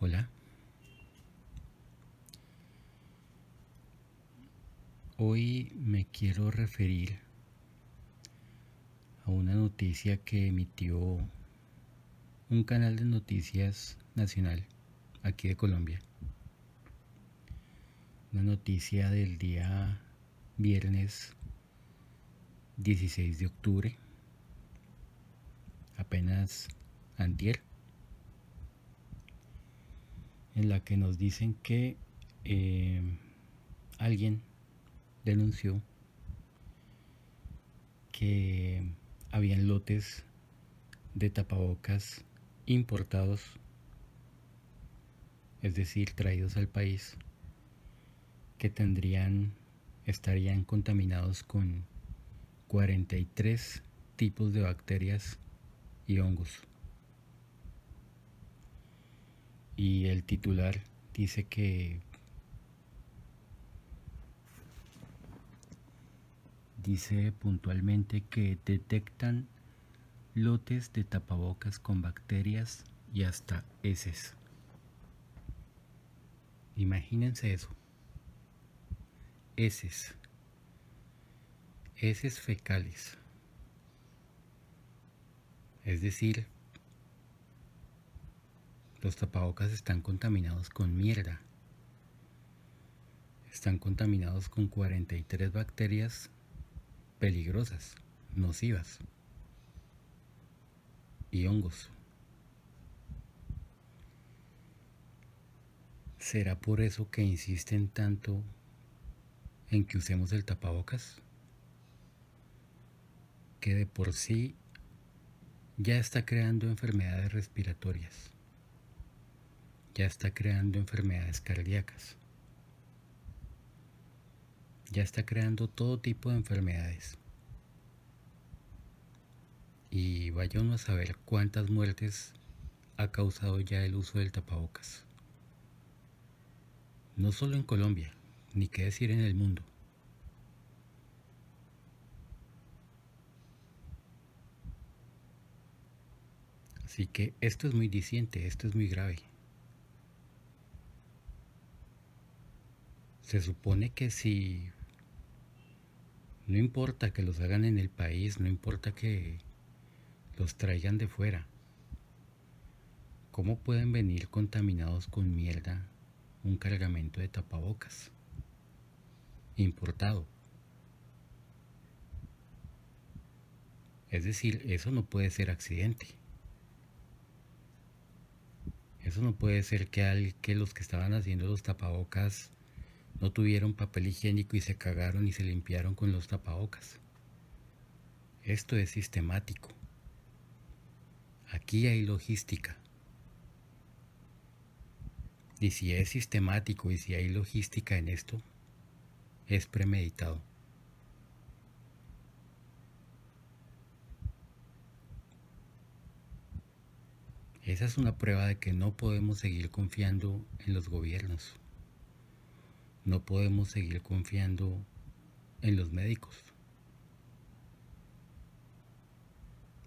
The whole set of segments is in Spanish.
Hola. Hoy me quiero referir a una noticia que emitió un canal de noticias nacional aquí de Colombia. Una noticia del día viernes 16 de octubre, apenas antier, en la que nos dicen que eh, alguien denunció que habían lotes de tapabocas importados, es decir, traídos al país, que tendrían, estarían contaminados con 43 tipos de bacterias y hongos. Y el titular dice que dice puntualmente que detectan lotes de tapabocas con bacterias y hasta heces. Imagínense eso. Heces. Heces fecales. Es decir, los tapabocas están contaminados con mierda. Están contaminados con 43 bacterias peligrosas, nocivas y hongos. ¿Será por eso que insisten tanto en que usemos el tapabocas? Que de por sí ya está creando enfermedades respiratorias, ya está creando enfermedades cardíacas ya está creando todo tipo de enfermedades. Y vaya uno a saber cuántas muertes ha causado ya el uso del tapabocas. No solo en Colombia, ni qué decir en el mundo. Así que esto es muy diciente, esto es muy grave. Se supone que si no importa que los hagan en el país, no importa que los traigan de fuera. ¿Cómo pueden venir contaminados con mierda un cargamento de tapabocas? Importado. Es decir, eso no puede ser accidente. Eso no puede ser que, al, que los que estaban haciendo los tapabocas no tuvieron papel higiénico y se cagaron y se limpiaron con los tapabocas. Esto es sistemático. Aquí hay logística. Y si es sistemático y si hay logística en esto, es premeditado. Esa es una prueba de que no podemos seguir confiando en los gobiernos. No podemos seguir confiando en los médicos,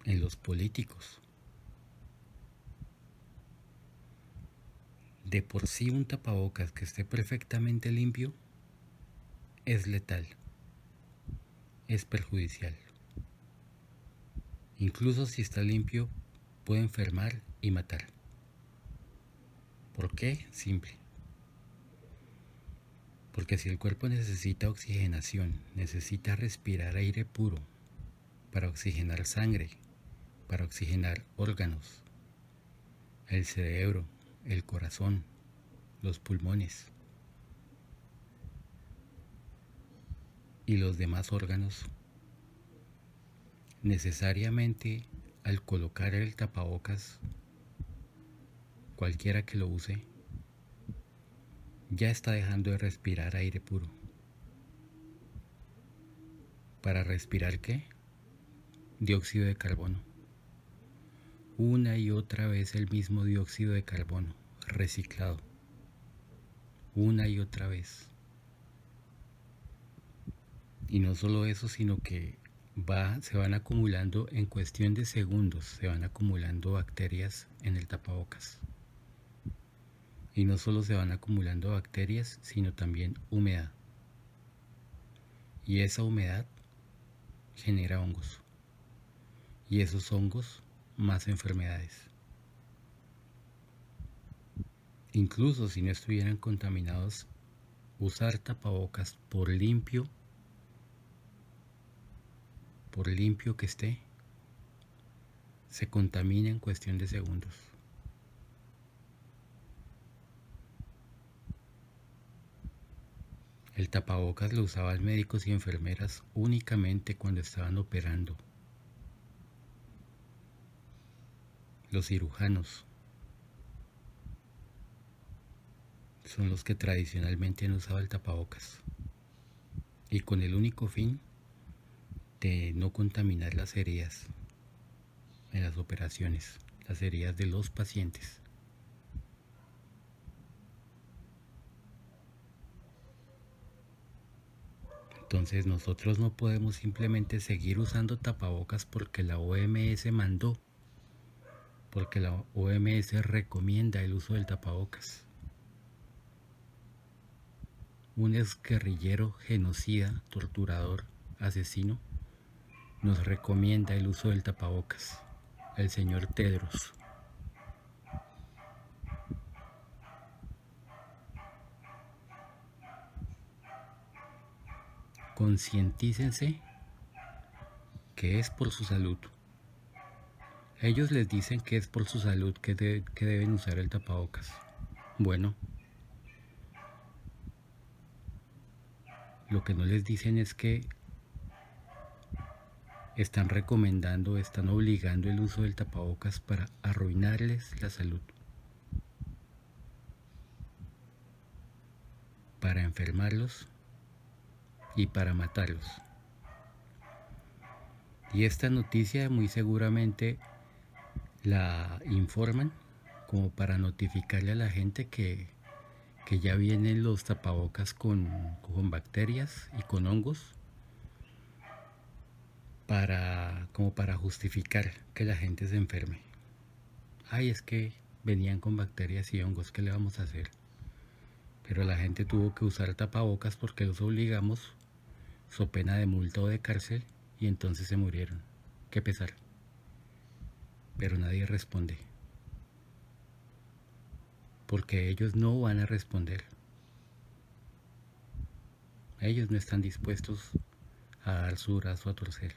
en los políticos. De por sí un tapabocas que esté perfectamente limpio es letal, es perjudicial. Incluso si está limpio puede enfermar y matar. ¿Por qué? Simple. Porque si el cuerpo necesita oxigenación, necesita respirar aire puro para oxigenar sangre, para oxigenar órganos, el cerebro, el corazón, los pulmones y los demás órganos, necesariamente al colocar el tapabocas, cualquiera que lo use, ya está dejando de respirar aire puro. ¿Para respirar qué? Dióxido de carbono. Una y otra vez el mismo dióxido de carbono, reciclado. Una y otra vez. Y no solo eso, sino que va, se van acumulando en cuestión de segundos, se van acumulando bacterias en el tapabocas Y no solo se van acumulando bacterias, sino también humedad. Y esa humedad genera hongos. Y esos hongos más enfermedades. Incluso si no estuvieran contaminados, usar tapabocas por limpio, por limpio que esté, se contamina en cuestión de segundos. El tapabocas lo usaban médicos y enfermeras únicamente cuando estaban operando. Los cirujanos son los que tradicionalmente han usado el tapabocas y con el único fin de no contaminar las heridas en las operaciones, las heridas de los pacientes. Entonces nosotros no podemos simplemente seguir usando tapabocas porque la OMS mandó, porque la OMS recomienda el uso del tapabocas. Un exguerrillero genocida, torturador, asesino, nos recomienda el uso del tapabocas, el señor Tedros. Concientícense que es por su salud. Ellos les dicen que es por su salud que, deben usar el tapabocas. Bueno, lo que no les dicen es que están recomendando, están obligando el uso del tapabocas para arruinarles la salud. Para enfermarlos y para matarlos. Y esta noticia muy seguramente la informan como para notificarle a la gente que, que ya vienen los tapabocas con, con, bacterias y con hongos para como para justificar que la gente se enferme. Ay, es que venían con bacterias y hongos, ¿qué le vamos a hacer? Pero la gente tuvo que usar tapabocas porque los obligamos su pena de multa o de cárcel y entonces se murieron. Qué pesar. Pero nadie responde. Porque ellos no van a responder. Ellos no están dispuestos a dar su brazo a torcer.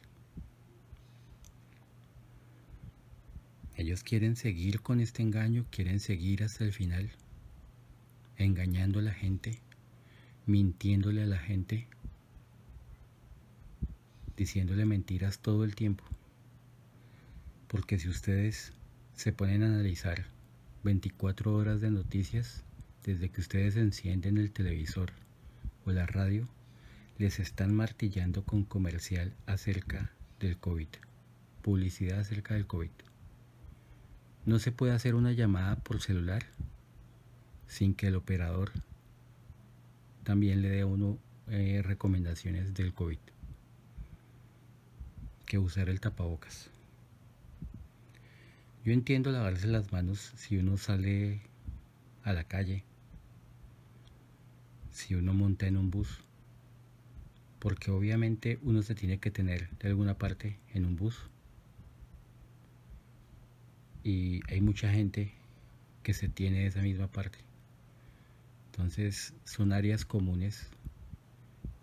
Ellos quieren seguir con este engaño, quieren seguir hasta el final, engañando a la gente, mintiéndole a la gente, diciéndole mentiras todo el tiempo. Porque si ustedes se ponen a analizar 24 horas de noticias, desde que ustedes encienden el televisor o la radio, les están martillando con comercial acerca del COVID, publicidad acerca del COVID. No se puede hacer una llamada por celular sin que el operador también le dé uno eh, recomendaciones del COVID que usar el tapabocas. Yo entiendo lavarse las manos si uno sale a la calle, si uno monta en un bus, porque obviamente uno se tiene que tener de alguna parte en un bus. Y hay mucha gente que se tiene de esa misma parte. Entonces son áreas comunes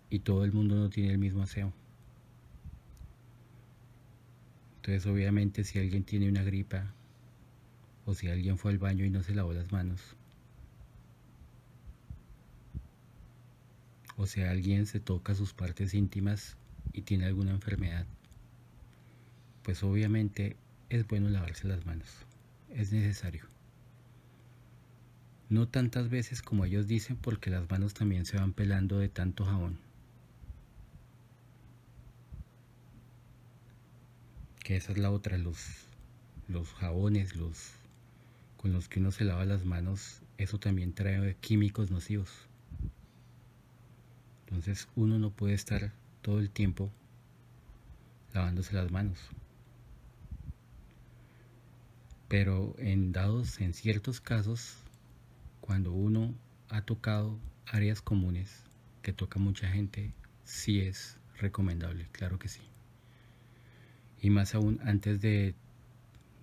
y todo el mundo no tiene el mismo aseo. Entonces obviamente si alguien tiene una gripa o si alguien fue al baño y no se lavó las manos o si alguien se toca sus partes íntimas y tiene alguna enfermedad, pues obviamente es bueno lavarse las manos, es necesario. No tantas veces como ellos dicen porque las manos también se van pelando de tanto jabón. Que esa es la otra, los, los jabones, los con los que uno se lava las manos, eso también trae químicos nocivos. Entonces uno no puede estar todo el tiempo lavándose las manos. Pero en dados, en ciertos casos, cuando uno ha tocado áreas comunes que toca mucha gente, sí es recomendable, claro que sí. Y más aún antes de,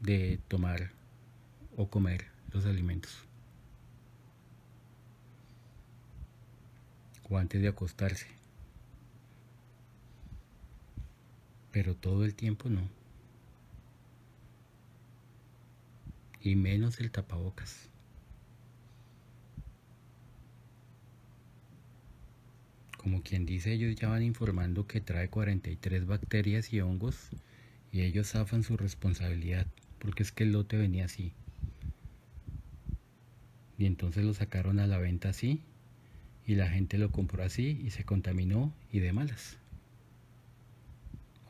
de tomar o comer los alimentos. O antes de acostarse. Pero todo el tiempo no. Y menos el tapabocas. Como quien dice, ellos ya van informando que trae 43 bacterias y hongos y ellos zafan su responsabilidad porque es que el lote venía así. Y entonces lo sacaron a la venta así y la gente lo compró así y se contaminó y de malas.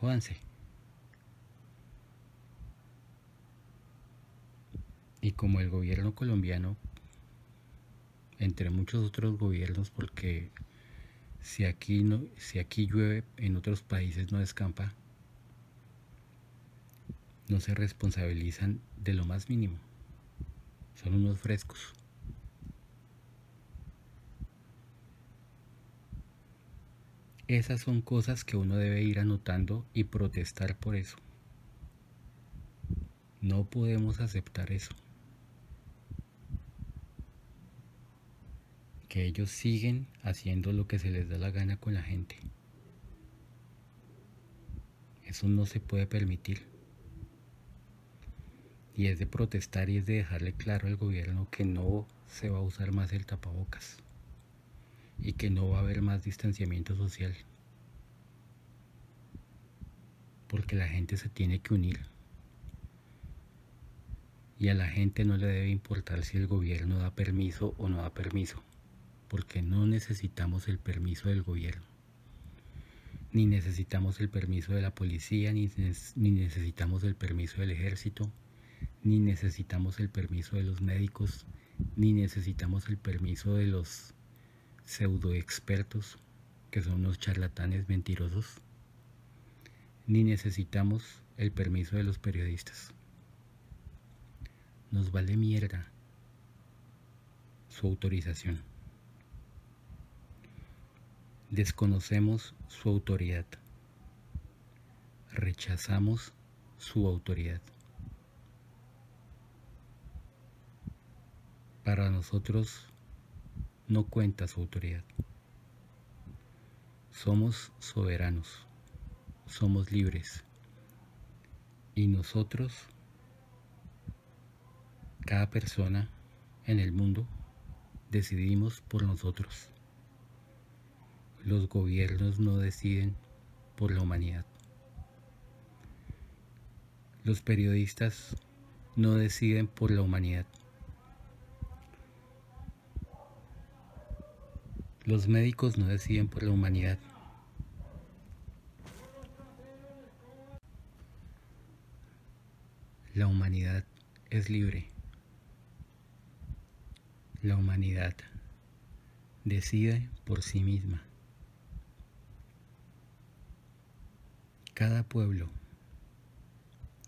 Jódanse. Y como el gobierno colombiano, entre muchos otros gobiernos, porque si aquí, no, si aquí llueve, en otros países no escampa, no se responsabilizan de lo más mínimo. Son unos frescos. Esas son cosas que uno debe ir anotando y protestar por eso. No podemos aceptar eso. que ellos siguen haciendo lo que se les da la gana con la gente. Eso no se puede permitir. Y es de protestar y es de dejarle claro al gobierno que no se va a usar más el tapabocas y que no va a haber más distanciamiento social. Porque la gente se tiene que unir. Y a la gente no le debe importar si el gobierno da permiso o no da permiso porque no necesitamos el permiso del gobierno, ni necesitamos el permiso de la policía, ni, necesitamos el permiso del ejército, ni necesitamos el permiso de los médicos, ni necesitamos el permiso de los pseudo expertos, que son unos charlatanes mentirosos, ni necesitamos el permiso de los periodistas. Nos vale mierda su autorización. Desconocemos su autoridad. Rechazamos su autoridad. Para nosotros no cuenta su autoridad. Somos soberanos, somos libres. Y nosotros, cada persona en el mundo, decidimos por nosotros. Los gobiernos no deciden por la humanidad. Los periodistas no deciden por la humanidad. Los médicos no deciden por la humanidad. La humanidad es libre. La humanidad decide por sí misma. Cada pueblo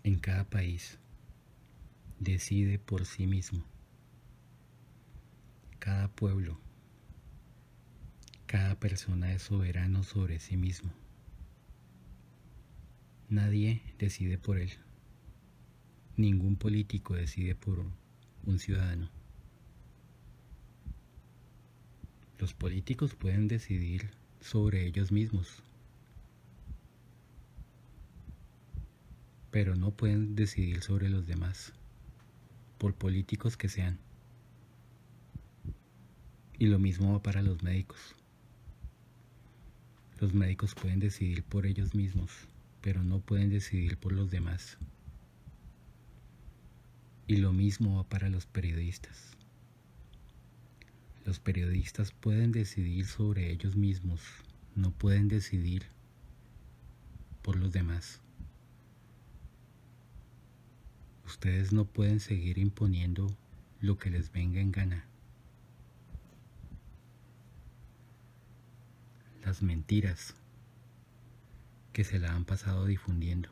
en cada país decide por sí mismo. Cada pueblo, cada persona es soberano sobre sí mismo. Nadie decide por él. Ningún político decide por un ciudadano. Los políticos pueden decidir sobre ellos mismos pero no pueden decidir sobre los demás, por políticos que sean. Y lo mismo va para los médicos. Los médicos pueden decidir por ellos mismos, pero no pueden decidir por los demás. Y lo mismo va para los periodistas. Los periodistas pueden decidir sobre ellos mismos, no pueden decidir por los demás. Ustedes no pueden seguir imponiendo lo que les venga en gana. Las mentiras que se la han pasado difundiendo.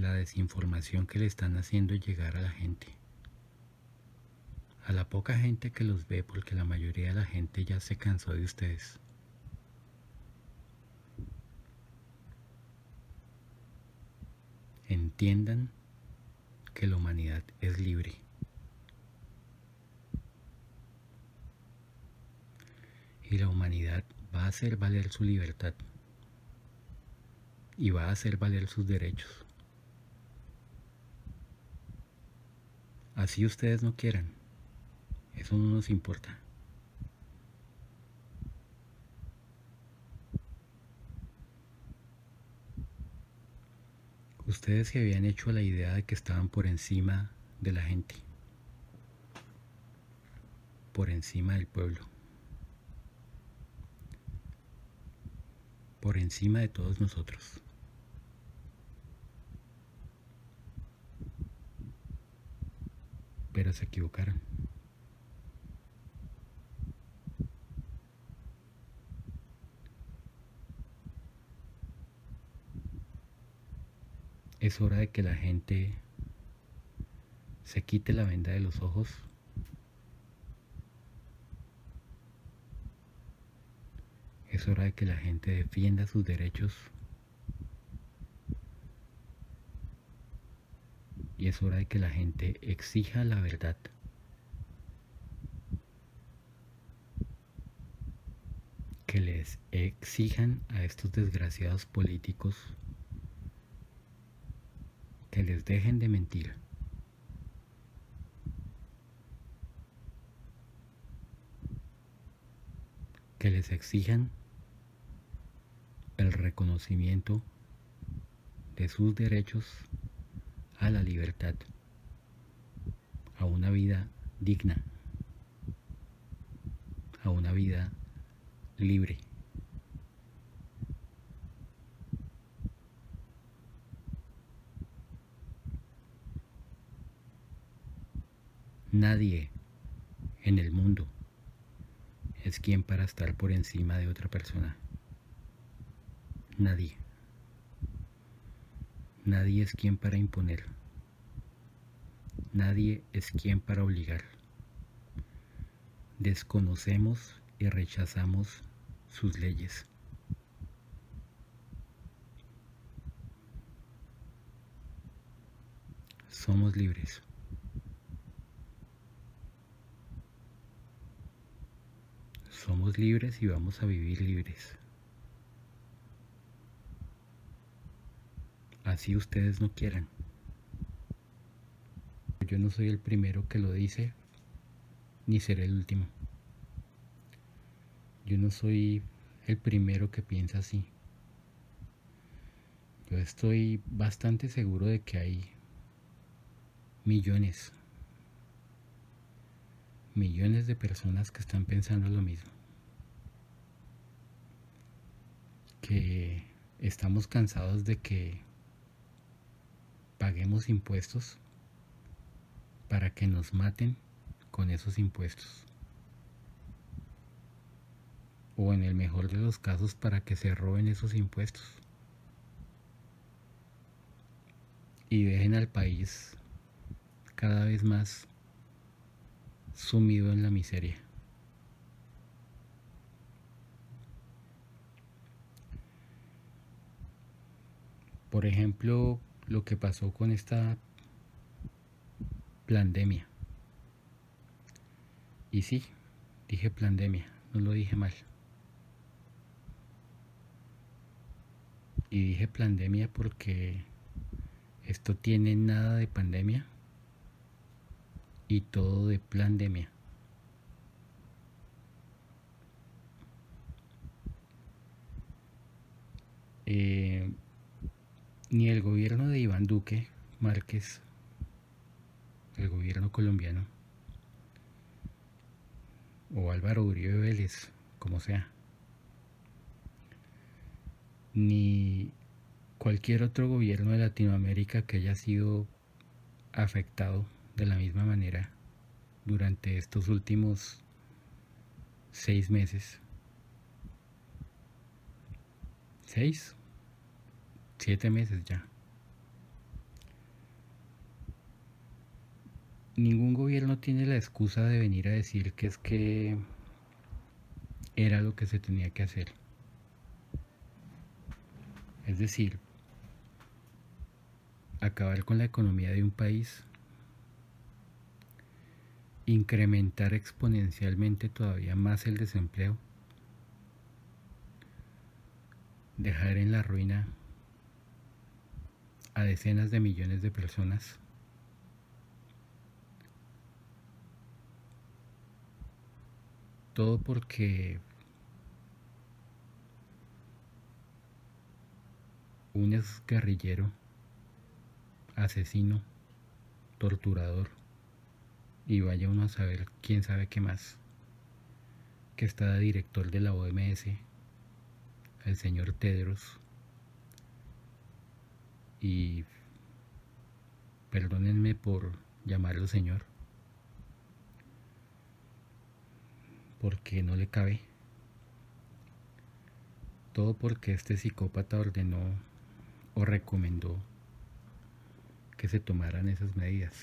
la desinformación que le están haciendo llegar a la gente. A la poca gente que los ve, porque la mayoría de la gente ya se cansó de ustedes. Entiendan que la humanidad es libre. Y la humanidad va a hacer valer su libertad y va a hacer valer sus derechos. Así ustedes no quieran. Eso no nos importa. Ustedes se habían hecho la idea de que estaban por encima de la gente, por encima del pueblo, por encima de todos nosotros. pero se equivocaron. Es hora de que la gente se quite la venda de los ojos Es hora de que la gente defienda sus derechos y es hora de que la gente exija la verdad. Que les exijan a estos desgraciados políticos que les dejen de mentir. Que les exijan el reconocimiento de sus derechos a la libertad, a una vida digna, a una vida libre. Nadie en el mundo es quien para estar por encima de otra persona. Nadie. Nadie es quien para imponer. Nadie es quien para obligar. Desconocemos y rechazamos sus leyes. Somos libres. Somos libres y vamos a vivir libres. Así ustedes no quieran. Yo no soy el primero que lo dice, ni seré el último. Yo no soy el primero que piensa así. Yo estoy bastante seguro de que hay millones, millones de personas que están pensando lo mismo. Que estamos cansados de que paguemos impuestos para que nos maten con esos impuestos. O en el mejor de los casos para que se roben esos impuestos. Y dejen al país cada vez más sumido en la miseria. Por ejemplo, lo que pasó con esta pandemia. Y sí, dije pandemia, no lo dije mal. Y dije pandemia porque esto tiene nada de pandemia y todo de pandemia. Eh, ni el gobierno de Iván Duque Márquez, el gobierno colombiano, o Álvaro Uribe Vélez, como sea, ni cualquier otro gobierno de Latinoamérica que haya sido afectado de la misma manera durante estos últimos seis meses. ¿Seis? Siete meses ya. Ningún gobierno tiene la excusa de venir a decir que es que era lo que se tenía que hacer. Es decir, acabar con la economía de un país, incrementar exponencialmente todavía más el desempleo, dejar en la ruina a decenas de millones de personas. Todo porque un ex guerrillero, asesino, torturador, y vaya uno a saber quién sabe qué más, que está director de la OMS, el señor Tedros, y perdónenme por llamarlo señor, porque no le cabe. Todo porque este psicópata ordenó o recomendó que se tomaran esas medidas.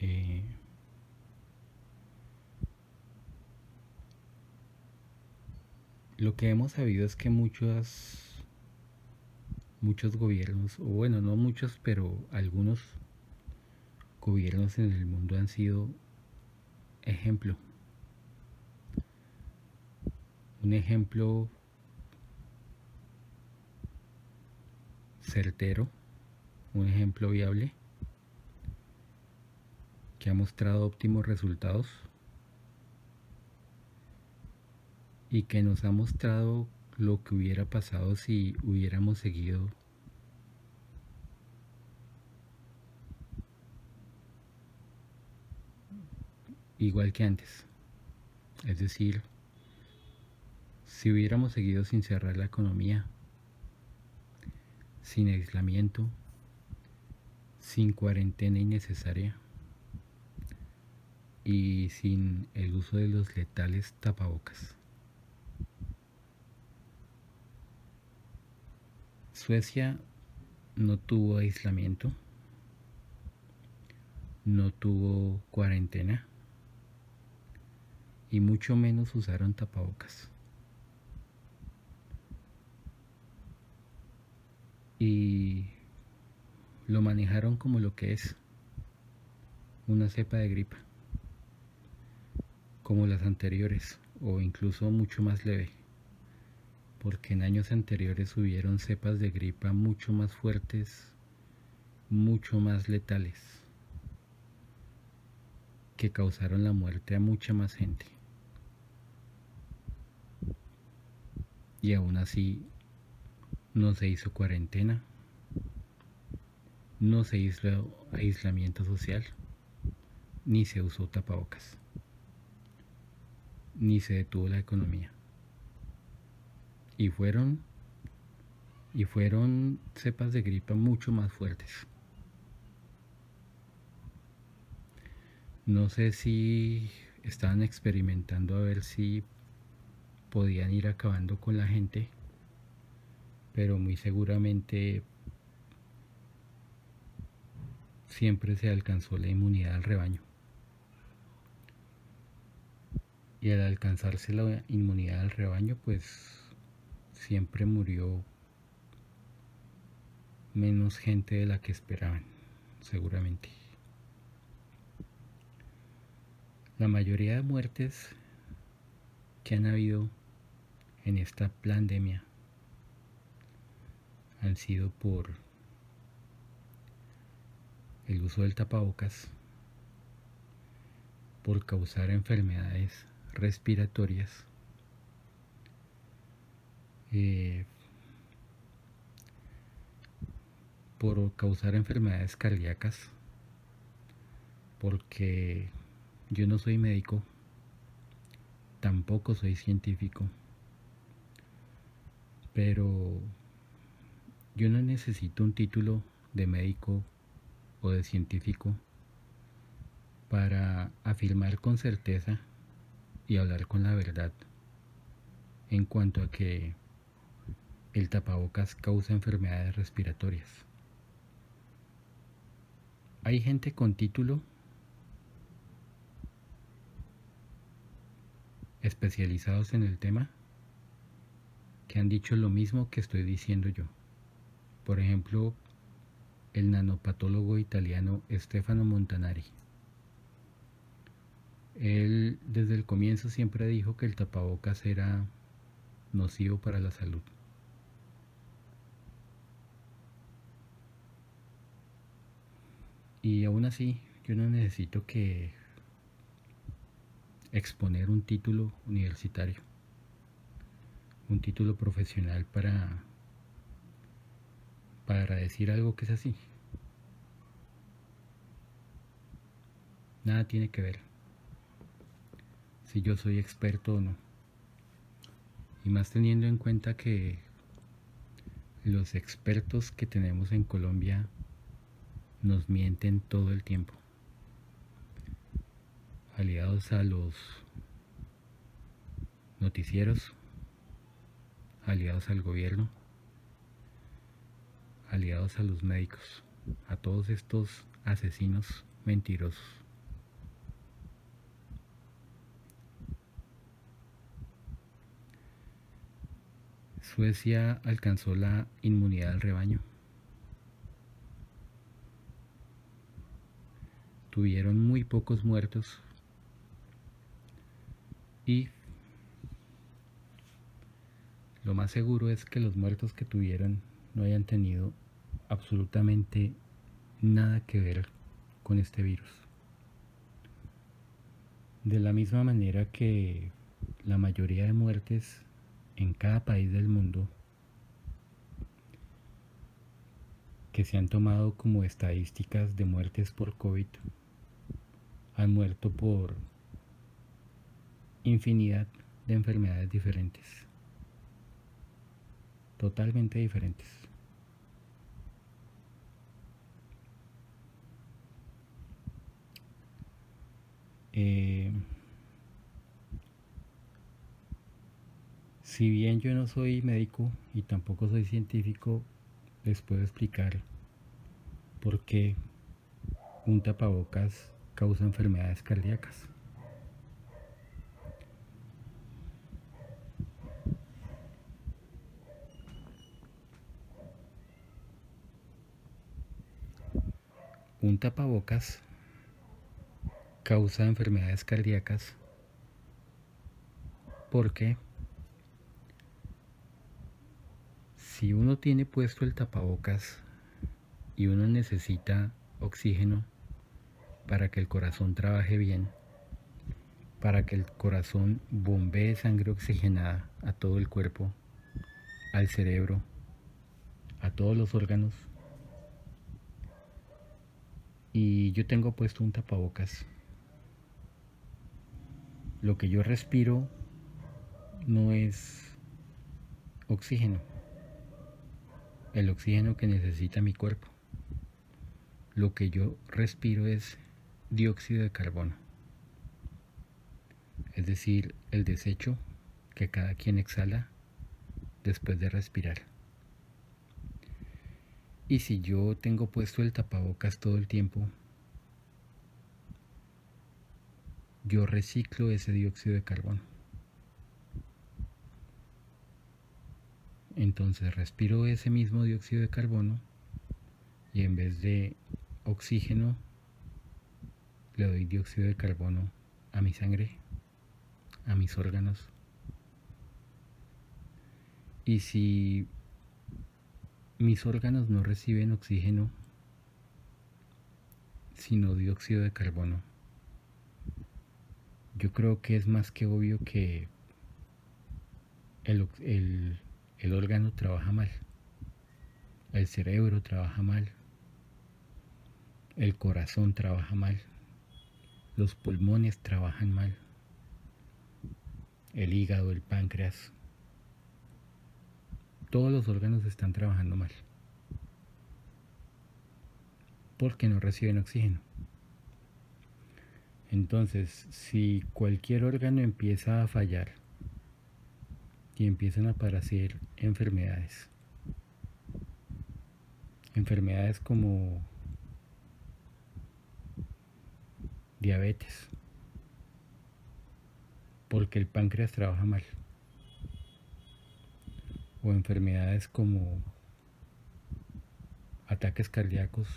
Eh, lo que hemos sabido es que muchos muchos gobiernos, o bueno, no muchos, pero algunos gobiernos en el mundo han sido ejemplo. Un ejemplo certero, un ejemplo viable que ha mostrado óptimos resultados y que nos ha mostrado lo que hubiera pasado si hubiéramos seguido igual que antes. Es decir, si hubiéramos seguido sin cerrar la economía, sin aislamiento, sin cuarentena innecesaria y sin el uso de los letales tapabocas. Suecia no tuvo aislamiento, no tuvo cuarentena y mucho menos usaron tapabocas. Y lo manejaron como lo que es, una cepa de gripa, como las anteriores o incluso mucho más leve, porque en años anteriores hubieron cepas de gripa mucho más fuertes, mucho más letales, que causaron la muerte a mucha más gente. y aún así no se hizo cuarentena, no se hizo aislamiento social, ni se usó tapabocas, ni se detuvo la economía. Y fueron y fueron cepas de gripa mucho más fuertes. No sé si estaban experimentando a ver si podían ir acabando con la gente, pero muy seguramente siempre se alcanzó la inmunidad al rebaño. Y al alcanzarse la inmunidad al rebaño, pues siempre murió menos gente de la que esperaban, seguramente. La mayoría de muertes que han habido en esta pandemia han sido por el uso del tapabocas, por causar enfermedades respiratorias, eh, por causar enfermedades cardíacas, porque yo no soy médico, tampoco soy científico, pero yo no necesito un título de médico o de científico para afirmar con certeza y hablar con la verdad en cuanto a que el tapabocas causa enfermedades respiratorias. Hay gente con título especializados en el tema que han dicho lo mismo que estoy diciendo yo. Por ejemplo, el nanopatólogo italiano Stefano Montanari. Él desde el comienzo siempre dijo que el tapabocas era nocivo para la salud. Y aún así, yo no necesito que exponer un título universitario, un título profesional para para decir algo que es así. Nada tiene que ver si yo soy experto o no. Y más teniendo en cuenta que los expertos que tenemos en Colombia nos mienten todo el tiempo. Aliados a los noticieros, aliados al gobierno, aliados a los médicos, a todos estos asesinos mentirosos. Suecia alcanzó la inmunidad del rebaño. Tuvieron muy pocos muertos y lo más seguro es que los muertos que tuvieron no hayan tenido absolutamente nada que ver con este virus. De la misma manera que la mayoría de muertes en cada país del mundo que se han tomado como estadísticas de muertes por COVID han muerto por infinidad de enfermedades diferentes, totalmente diferentes. Eh, si bien yo no soy médico y tampoco soy científico, les puedo explicar por qué un tapabocas causa enfermedades cardíacas. Un tapabocas causa enfermedades cardíacas porque si uno tiene puesto el tapabocas y uno necesita oxígeno para que el corazón trabaje bien, para que el corazón bombee sangre oxigenada a todo el cuerpo, al cerebro, a todos los órganos. Y yo tengo puesto un tapabocas lo que yo respiro no es oxígeno, el oxígeno que necesita mi cuerpo. Lo que yo respiro es dióxido de carbono, es decir, el desecho que cada quien exhala después de respirar. Y si yo tengo puesto el tapabocas todo el tiempo, yo reciclo ese dióxido de carbono. Entonces respiro ese mismo dióxido de carbono y en vez de oxígeno le doy dióxido de carbono a mi sangre, a mis órganos. Y si mis órganos no reciben oxígeno, sino dióxido de carbono, yo creo que es más que obvio que el, órgano trabaja mal, el cerebro trabaja mal, el corazón trabaja mal, los pulmones trabajan mal, el hígado, el páncreas, todos los órganos están trabajando mal porque no reciben oxígeno. Entonces, si cualquier órgano empieza a fallar y empiezan a aparecer enfermedades. Enfermedades como diabetes, porque el páncreas trabaja mal, o enfermedades como ataques cardíacos,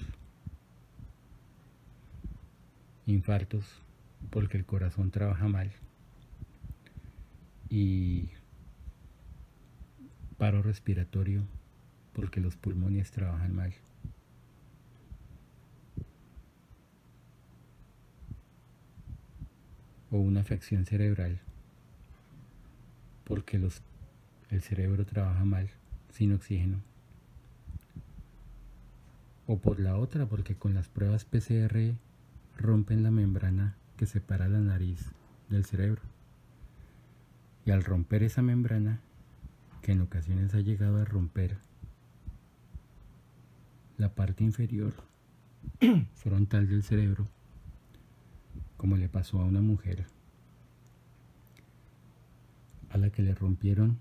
infartos, porque el corazón trabaja mal, y paro respiratorio porque los pulmones trabajan mal. O una afección cerebral porque el cerebro trabaja mal sin oxígeno. O por la otra porque con las pruebas PCR rompen la membrana que separa la nariz del cerebro. Y al romper esa membrana que en ocasiones ha llegado a romper la parte inferior frontal del cerebro, como le pasó a una mujer a la que le rompieron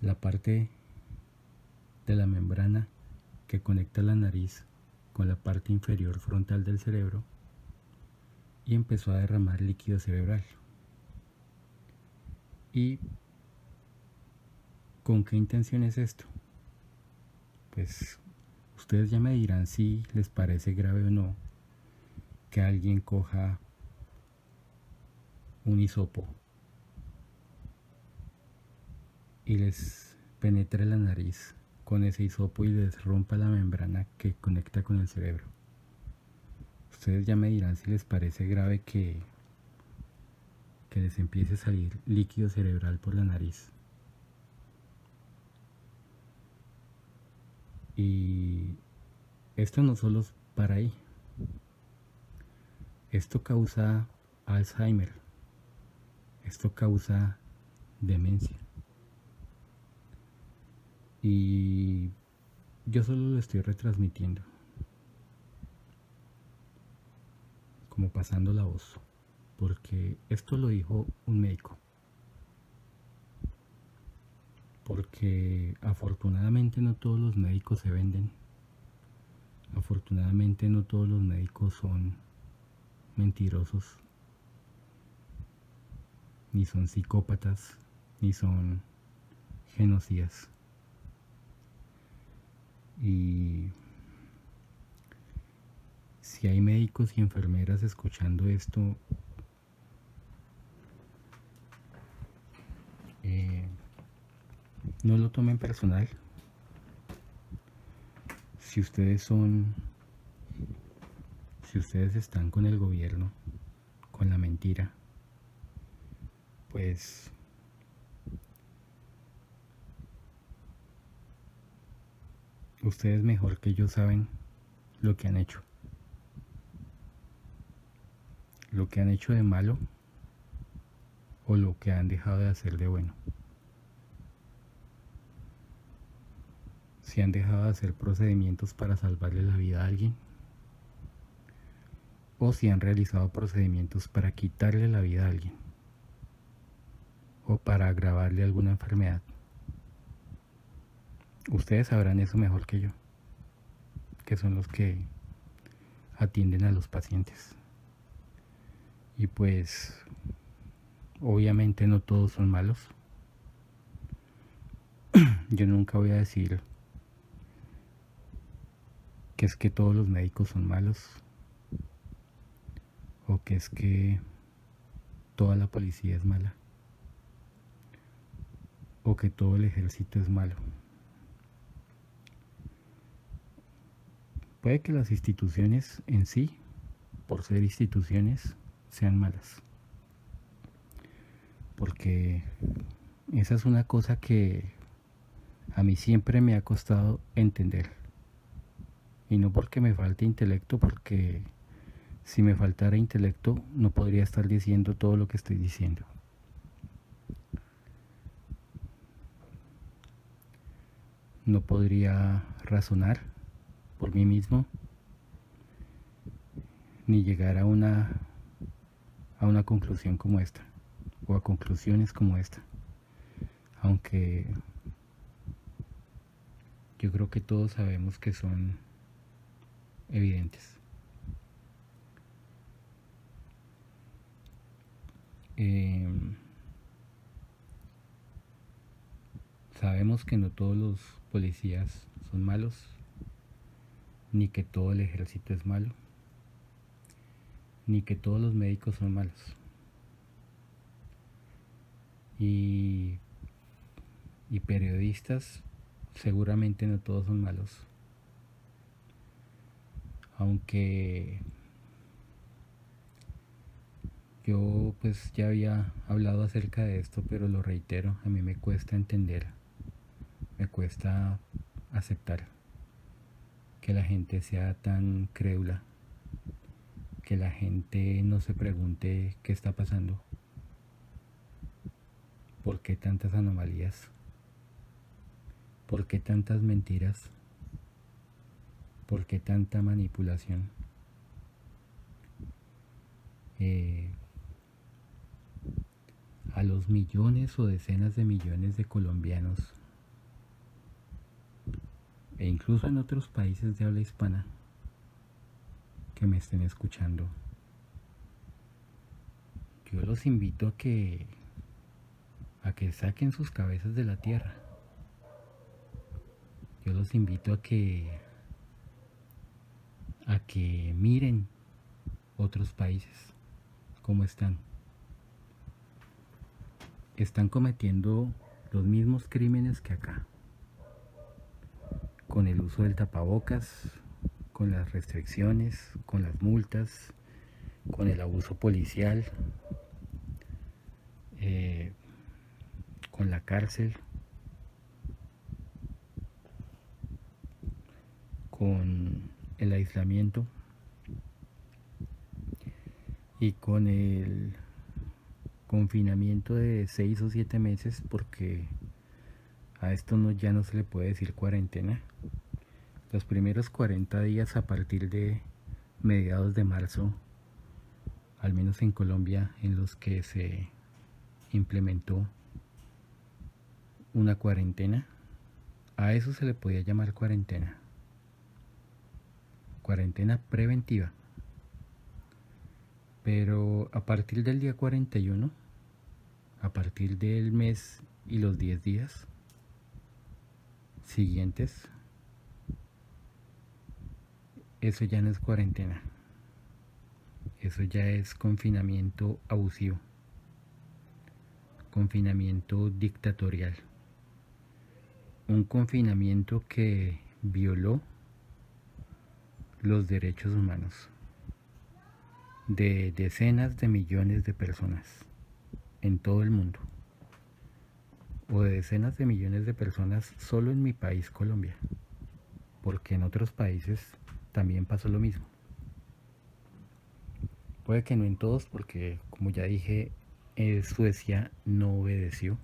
la parte de la membrana que conecta la nariz con la parte inferior frontal del cerebro y empezó a derramar líquido cerebral. Y ¿Con qué intención es esto? Pues ustedes ya me dirán si les parece grave o no que alguien coja un hisopo y les penetre la nariz con ese hisopo y les rompa la membrana que conecta con el cerebro. Ustedes ya me dirán si les parece grave que, que les empiece a salir líquido cerebral por la nariz. Y esto no solo es para ahí. Esto causa Alzheimer. Esto causa demencia. Y yo solo lo estoy retransmitiendo. Como pasando la voz. Porque esto lo dijo un médico porque afortunadamente no todos los médicos se venden. Afortunadamente no todos los médicos son mentirosos, ni son psicópatas, ni son genocidas. Y si hay médicos y enfermeras escuchando esto, eh, no lo tomen personal. Si ustedes son, si ustedes están con el gobierno, con la mentira, pues ustedes mejor que yo saben lo que han hecho. Lo que han hecho de malo o lo que han dejado de hacer de bueno. si han dejado de hacer procedimientos para salvarle la vida a alguien o si han realizado procedimientos para quitarle la vida a alguien o para agravarle alguna enfermedad. Ustedes sabrán eso mejor que yo, que son los que atienden a los pacientes. Y pues, obviamente no todos son malos. Yo nunca voy a decir que es que todos los médicos son malos o que es que toda la policía es mala o que todo el ejército es malo. Puede que las instituciones en sí, por ser instituciones, sean malas. Porque esa es una cosa que a mí siempre me ha costado entender. Y no porque me falte intelecto, porque si me faltara intelecto no podría estar diciendo todo lo que estoy diciendo. No podría razonar por mí mismo ni llegar a una a una conclusión como esta o a conclusiones como esta aunque yo creo que todos sabemos que son evidentes. Em, sabemos que no todos los policías son malos, ni que todo el ejército es malo, ni que todos los médicos son malos. Y, y periodistas, seguramente no todos son malos. Aunque yo pues ya había hablado acerca de esto, pero lo reitero, a mí me cuesta entender, me cuesta aceptar que la gente sea tan crédula, que la gente no se pregunte qué está pasando, por qué tantas anomalías, por qué tantas mentiras, por qué tanta manipulación. Eh, a los millones o decenas de millones de colombianos e incluso en otros países de habla hispana que me estén escuchando. Yo los invito a que a que saquen sus cabezas de la tierra. Yo los invito a que a que miren otros países cómo están están cometiendo los mismos crímenes que acá, con el uso del tapabocas, con las restricciones, con las multas, con el abuso policial, eh, con la cárcel, con el aislamiento y con el confinamiento de seis o siete meses porque a esto no, ya no se le puede decir cuarentena. Los primeros 40 días a partir de mediados de marzo, al menos en Colombia, en los que se implementó una cuarentena, a eso se le podía llamar cuarentena. Cuarentena preventiva. Pero a partir del día 41, a partir del mes y los 10 días siguientes, eso ya no es cuarentena. Eso ya es confinamiento abusivo. Confinamiento dictatorial. Un confinamiento que violó los derechos humanos de decenas de millones de personas en todo el mundo o de decenas de millones de personas solo en mi país Colombia porque en otros países también pasó lo mismo. Puede que no en todos porque como ya dije eh, Suecia no obedeció.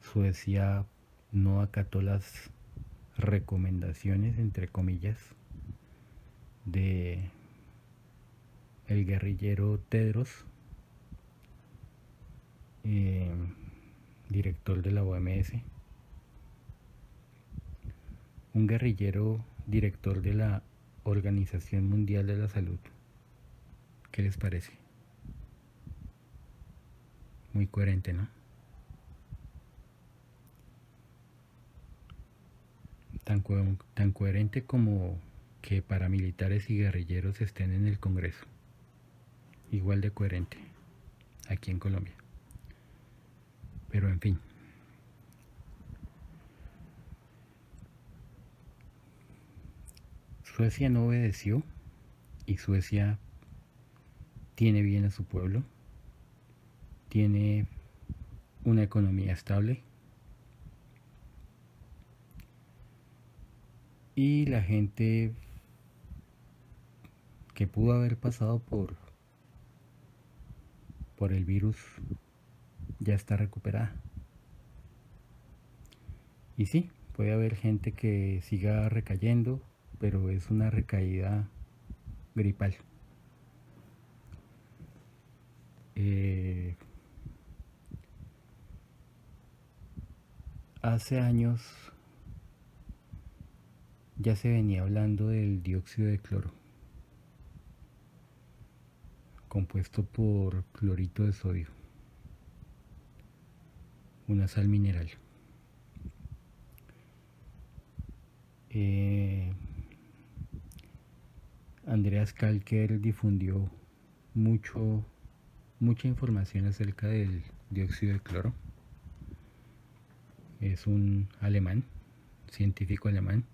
Suecia no acató las recomendaciones entre comillas de el guerrillero Tedros, eh, director de la OMS, un guerrillero director de la Organización Mundial de la Salud. ¿Qué les parece? Muy coherente, ¿no? Tan coherente como que paramilitares y guerrilleros estén en el Congreso igual de coherente aquí en Colombia. Pero en fin. Suecia no obedeció y Suecia tiene bien a su pueblo, tiene una economía estable y la gente que pudo haber pasado por por el virus ya está recuperada. Y sí, puede haber gente que siga recayendo, pero es una recaída gripal. Eh, hace años ya se venía hablando del dióxido de cloro, compuesto por clorito de sodio, una sal mineral. Eh, Andreas Kalker difundió mucho, mucha información acerca del dióxido de cloro. Es un alemán, científico alemán.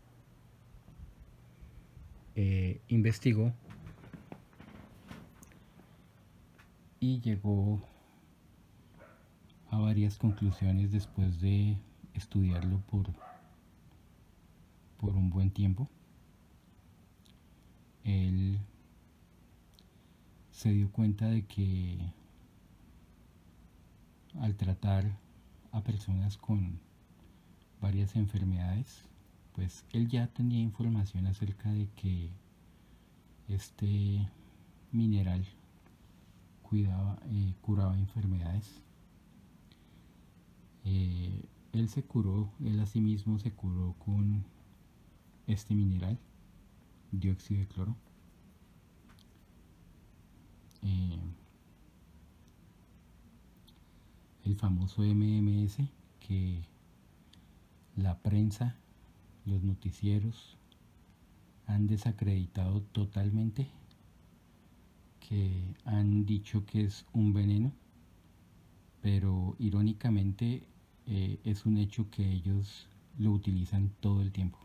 Eh, investigó y llegó a varias conclusiones después de estudiarlo por, por un buen tiempo. Él se dio cuenta de que al tratar a personas con varias enfermedades, pues él ya tenía información acerca de que este mineral cuidaba, eh, curaba enfermedades. Eh, él se curó, él asimismo se curó con este mineral, dióxido de cloro. Eh, el famoso MMS que la prensa, los noticieros han desacreditado totalmente, que han dicho que es un veneno, pero irónicamente eh, es un hecho que ellos lo utilizan todo el tiempo.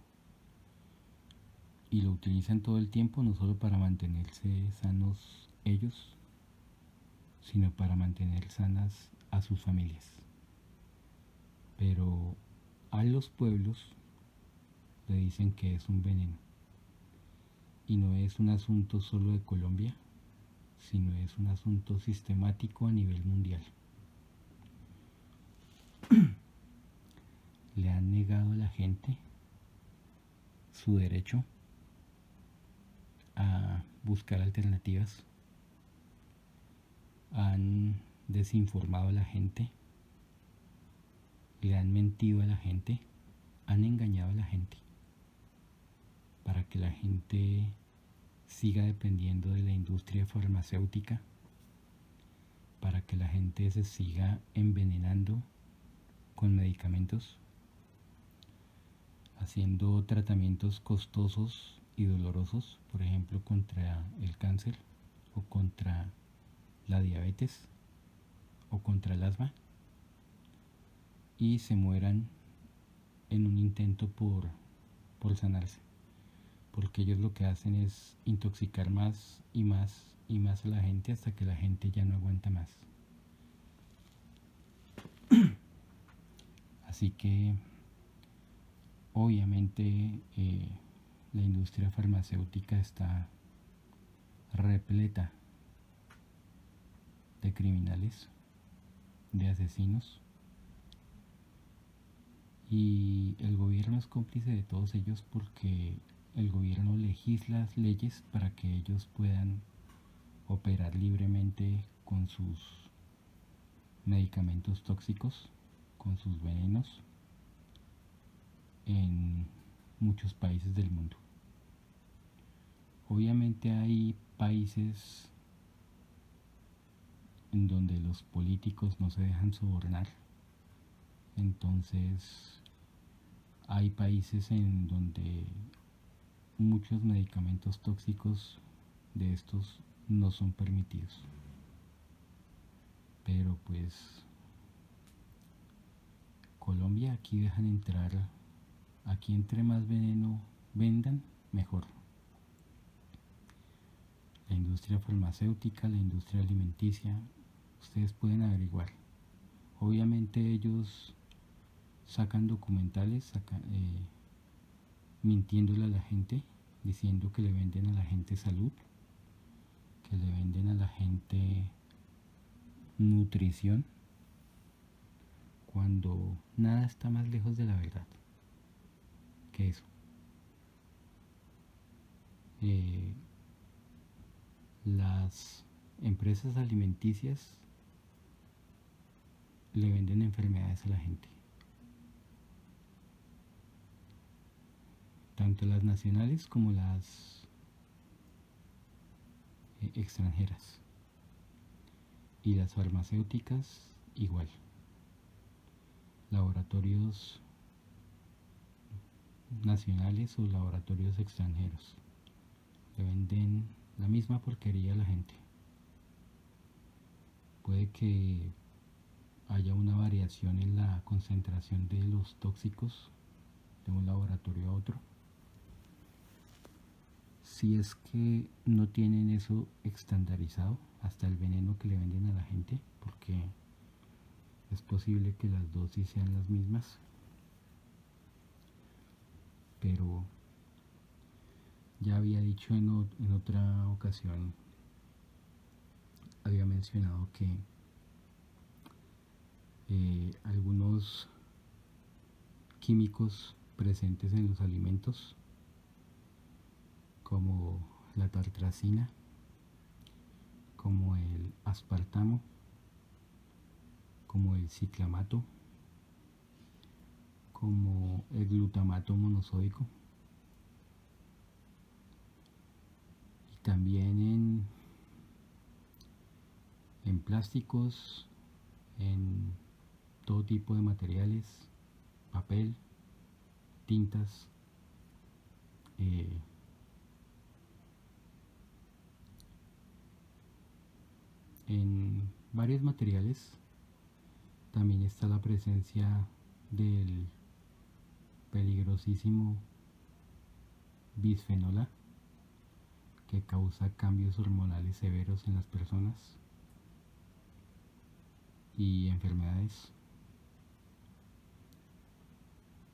Y lo utilizan todo el tiempo no solo para mantenerse sanos ellos, sino para mantener sanas a sus familias. Pero a los pueblos le dicen que es un veneno. Y no es un asunto solo de Colombia, sino es un asunto sistemático a nivel mundial. le han negado a la gente su derecho a buscar alternativas han desinformado a la gente, le han mentido a la gente, han engañado a la gente para que la gente siga dependiendo de la industria farmacéutica, para que la gente se siga envenenando con medicamentos, haciendo tratamientos costosos y dolorosos, por ejemplo, contra el cáncer o contra la diabetes o contra el asma y se mueran en un intento por, por sanarse. Porque ellos lo que hacen es intoxicar más y más y más a la gente hasta que la gente ya no aguanta más. Así que obviamente eh, la industria farmacéutica está repleta de criminales, de asesinos. Y el gobierno es cómplice de todos ellos porque el gobierno legisla leyes para que ellos puedan operar libremente con sus medicamentos tóxicos, con sus venenos en muchos países del mundo. Obviamente hay países en donde los políticos no se dejan sobornar. Entonces hay países en donde muchos medicamentos tóxicos de estos no son permitidos. Pero pues Colombia aquí dejan entrar, aquí entre más veneno vendan, mejor. La industria farmacéutica, la industria alimenticia, ustedes pueden averiguar. Obviamente ellos sacan documentales eh, mintiéndole a la gente, diciendo que le venden a la gente salud, que le venden a la gente nutrición, cuando nada está más lejos de la verdad que eso. Eh, las empresas alimenticias le venden enfermedades a la gente. Tanto las nacionales como las eh, extranjeras. Y las farmacéuticas igual. Laboratorios nacionales o laboratorios extranjeros. Le venden la misma porquería a la gente. Puede que haya una variación en la concentración de los tóxicos de un laboratorio a otro. Si es que no tienen eso estandarizado, hasta el veneno que le venden a la gente, porque es posible que las dosis sean las mismas, pero ya había dicho en, otra ocasión, había mencionado que eh, algunos químicos presentes en los alimentos como la tartracina, como el aspartamo, como el ciclamato, como el glutamato monosódico. Y también en, en plásticos, en todo tipo de materiales, papel, tintas, eh, en varios materiales también está la presencia del peligrosísimo bisfenola que causa cambios hormonales severos en las personas y enfermedades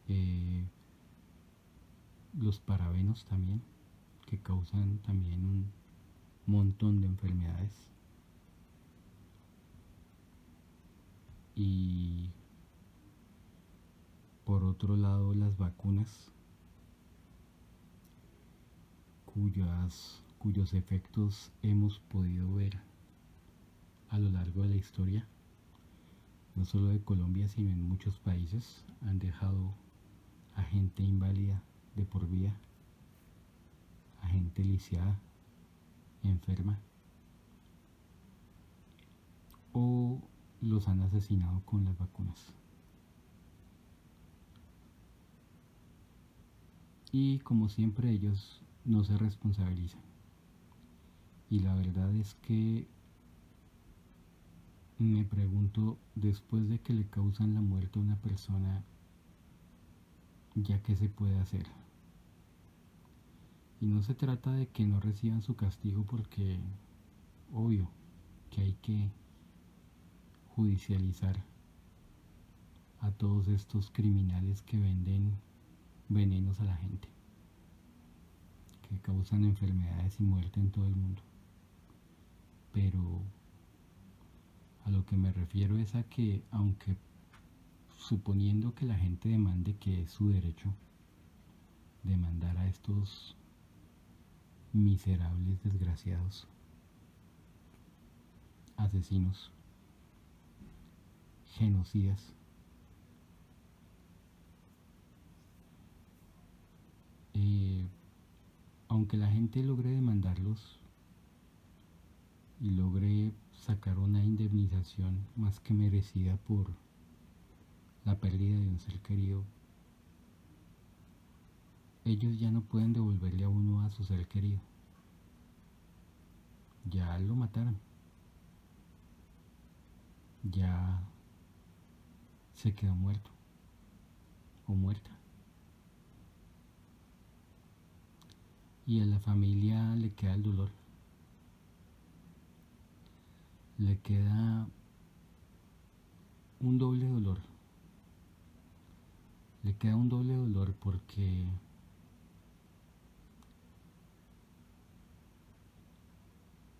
Eh, los parabenos también, que causan también un montón de enfermedades. Y por otro lado las vacunas, cuyas, cuyos efectos hemos podido ver a lo largo de la historia, no solo de Colombia, sino en muchos países, han dejado a gente inválida de por vida, a gente lisiada, enferma, o los han asesinado con las vacunas. Y como siempre ellos no se responsabilizan. Y la verdad es que me pregunto, después de que le causan la muerte a una persona, ya que se puede hacer. Y no se trata de que no reciban su castigo porque, obvio, que hay que judicializar a todos estos criminales que venden venenos a la gente, que causan enfermedades y muerte en todo el mundo. Pero a lo que me refiero es a que aunque suponiendo que la gente demande que es su derecho demandar a estos miserables desgraciados asesinos genocidas eh, aunque la gente logre demandarlos y logre sacar una indemnización más que merecida por la pérdida de un ser querido, ellos ya no pueden devolverle a uno a su ser querido. Ya lo mataron. Ya se quedó muerto o muerta. Y a la familia le queda el dolor. Le queda un doble dolor le queda un doble dolor porque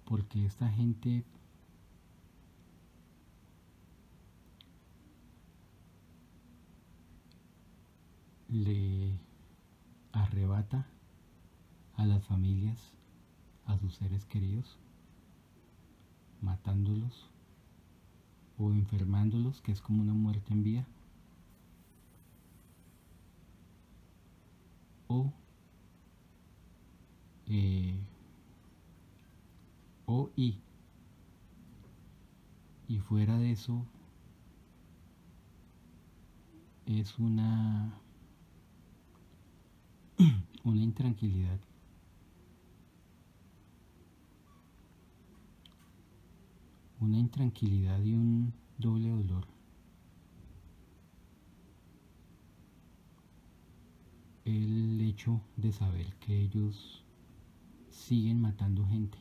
porque esta gente le arrebata a las familias, a sus seres queridos, matándolos o enfermándolos, que es como una muerte en vida, o, eh, o y, y fuera de eso, es una una intranquilidad. Una intranquilidad y un doble dolor. El hecho de saber que ellos siguen matando gente,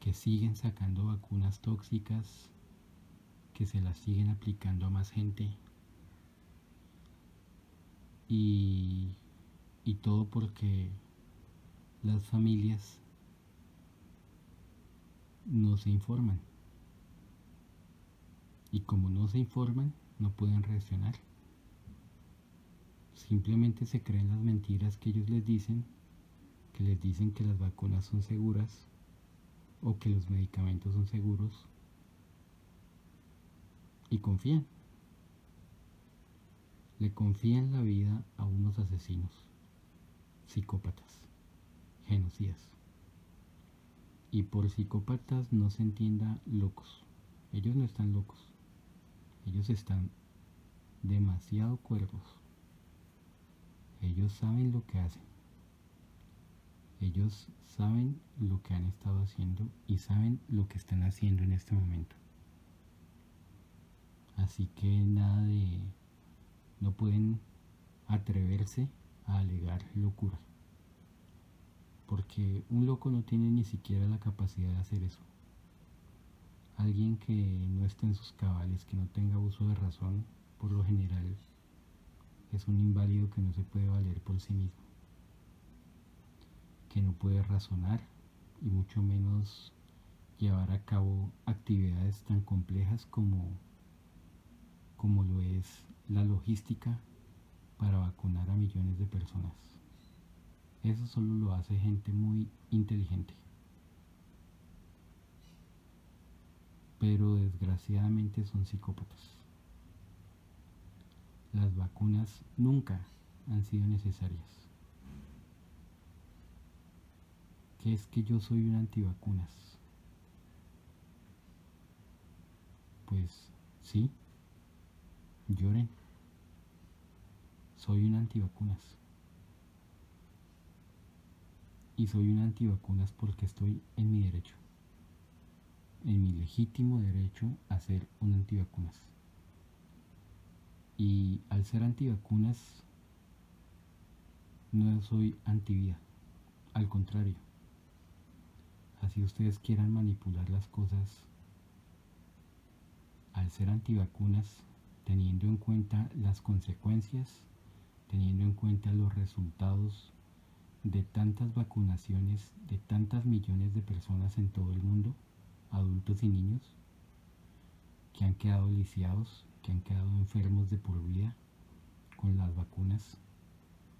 que siguen sacando vacunas tóxicas, que se las siguen aplicando a más gente y, y todo porque las familias no se informan y como no se informan no pueden reaccionar simplemente se creen las mentiras que ellos les dicen que les dicen que las vacunas son seguras o que los medicamentos son seguros y confían. Le confían la vida a unos asesinos, psicópatas, genocidas. Y por psicópatas no se entienda locos. Ellos no están locos. Ellos están demasiado cuerdos. Ellos saben lo que hacen. Ellos saben lo que han estado haciendo y saben lo que están haciendo en este momento. Así que nada de... no pueden atreverse a alegar locura. Porque un loco no tiene ni siquiera la capacidad de hacer eso. Alguien que no esté en sus cabales, que no tenga uso de razón, por lo general, es un inválido que no se puede valer por sí mismo. Que no puede razonar y mucho menos llevar a cabo actividades tan complejas como como lo es la logística para vacunar a millones de personas. Eso solo lo hace gente muy inteligente. Pero desgraciadamente son psicópatas. Las vacunas nunca han sido necesarias. ¿Qué es que yo soy un antivacunas? Pues sí, lloren. Soy un antivacunas. Y soy un antivacunas porque estoy en mi derecho. En mi legítimo derecho a ser un antivacunas. Y al ser antivacunas, no soy antivida. Al contrario. Así ustedes quieran manipular las cosas, al ser antivacunas, teniendo en cuenta las consecuencias, teniendo en cuenta los resultados de tantas vacunaciones de tantas millones de personas en todo el mundo, adultos y niños, que han quedado lisiados, que han quedado enfermos de por vida con las vacunas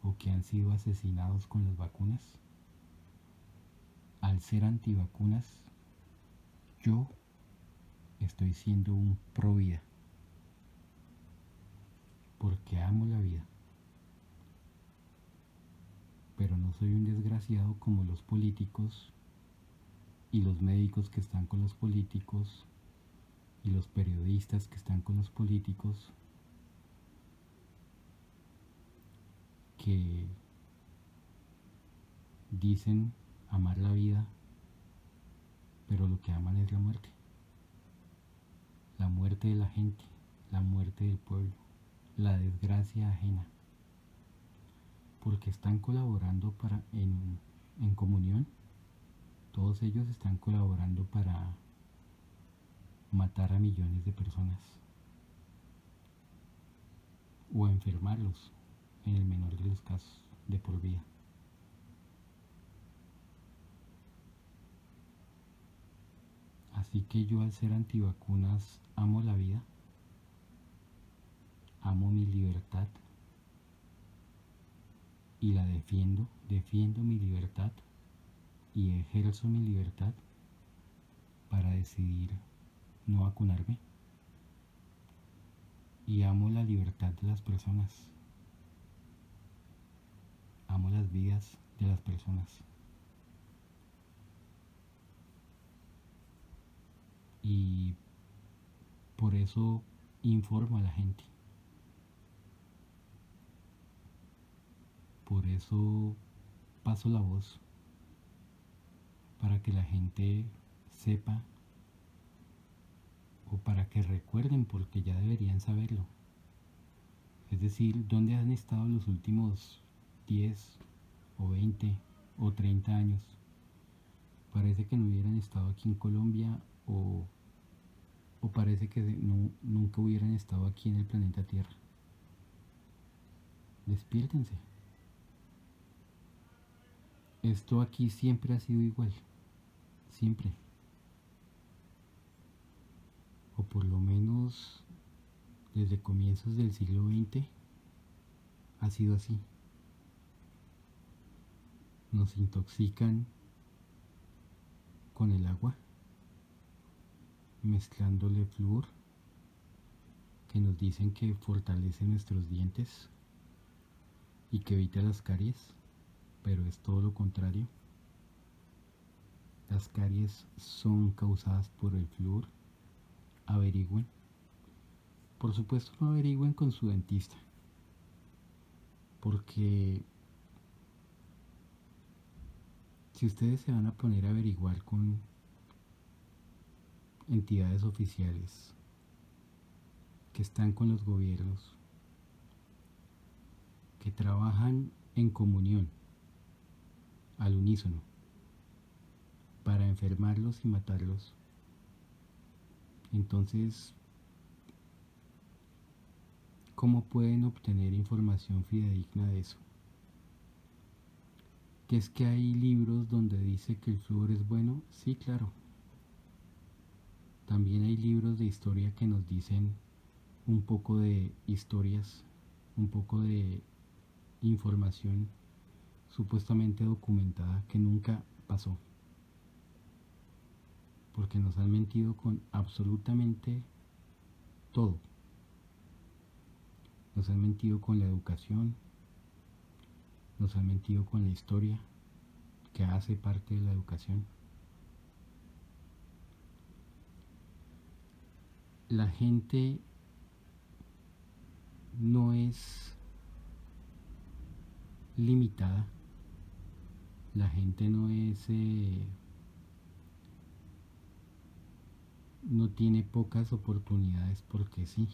o que han sido asesinados con las vacunas. Al ser antivacunas, yo estoy siendo un pro vida porque amo la vida. Pero no soy un desgraciado como los políticos y los médicos que están con los políticos y los periodistas que están con los políticos que dicen amar la vida, pero lo que aman es la muerte. La muerte de la gente, la muerte del pueblo la desgracia ajena, porque están colaborando para en, en comunión, todos ellos están colaborando para matar a millones de personas o enfermarlos en el menor de los casos de por vida. Así que yo al ser antivacunas amo la vida amo mi libertad y la defiendo, defiendo mi libertad y ejerzo mi libertad para decidir no vacunarme. Y amo la libertad de las personas. Amo las vidas de las personas. Y por eso informo a la gente. Por eso paso la voz para que la gente sepa o para que recuerden porque ya deberían saberlo. Es decir, dónde han estado los últimos 10 o 20 o 30 años. Parece que no hubieran estado aquí en Colombia o, o parece que nunca hubieran estado aquí en el planeta Tierra. Despiértense. Esto aquí siempre ha sido igual. Siempre. O por lo menos desde comienzos del siglo XX ha sido así. Nos intoxican con el agua, mezclándole flúor, que nos dicen que fortalece nuestros dientes y que evita las caries, pero es todo lo contrario. Las caries son causadas por el flúor. Averigüen. Por supuesto no averigüen con su dentista. Porque si ustedes se van a poner a averiguar con entidades oficiales que están con los gobiernos, que trabajan en comunión, al unísono, para enfermarlos y matarlos. Entonces, ¿cómo pueden obtener información fidedigna de eso? ¿Que es que hay libros donde dice que el flúor es bueno? Sí, claro. También hay libros de historia que nos dicen un poco de historias, un poco de información supuestamente documentada que nunca pasó porque nos han mentido con absolutamente todo. Nos han mentido con la educación, nos han mentido con la historia, que hace parte de la educación. La gente no es limitada, la gente no es eh, no tiene pocas oportunidades porque sí.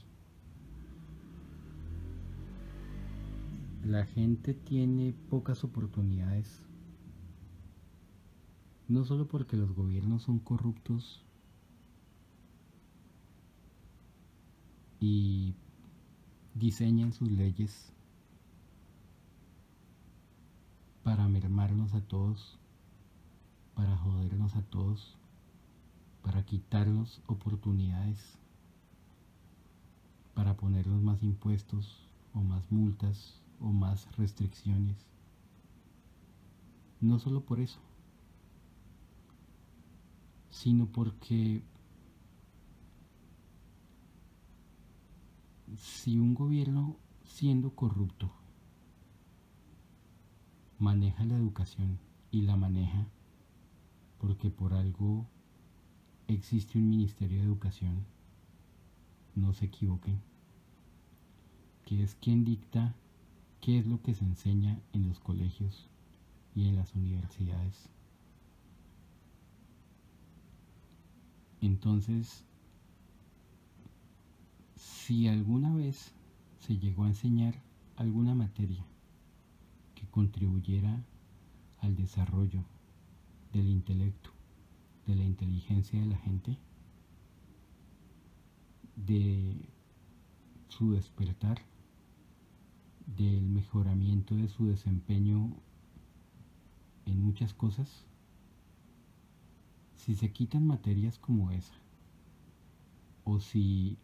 La gente tiene pocas oportunidades no solo porque los gobiernos son corruptos y diseñan sus leyes para mermarnos a todos, para jodernos a todos, para quitarnos oportunidades, para ponernos más impuestos o más multas o más restricciones. No solo por eso, sino porque si un gobierno siendo corrupto maneja la educación y la maneja porque por algo existe un Ministerio de Educación, no se equivoquen, que es quien dicta qué es lo que se enseña en los colegios y en las universidades. Entonces, si alguna vez se llegó a enseñar alguna materia contribuyera al desarrollo del intelecto de la inteligencia de la gente, de su despertar, del mejoramiento de su desempeño en muchas cosas, si se quitan materias como esa, o si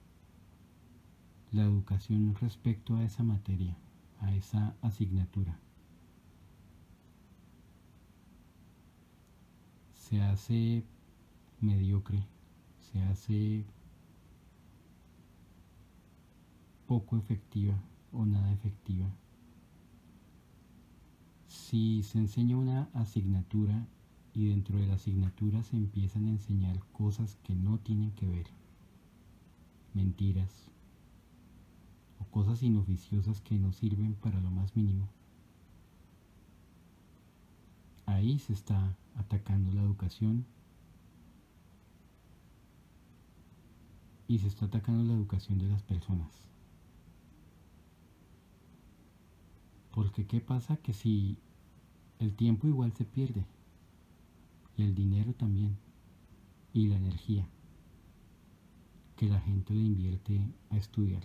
la educación respecto a esa materia, a esa asignatura, se hace mediocre, se hace poco efectiva o nada efectiva. Si se enseña una asignatura y dentro de la asignatura se empiezan a enseñar cosas que no tienen que ver, mentiras o cosas inoficiosas que no sirven para lo más mínimo. Ahí se está atacando la educación y se está atacando la educación de las personas. Porque ¿qué pasa? Que si el tiempo igual se pierde, y el dinero también, y la energía que la gente le invierte a estudiar.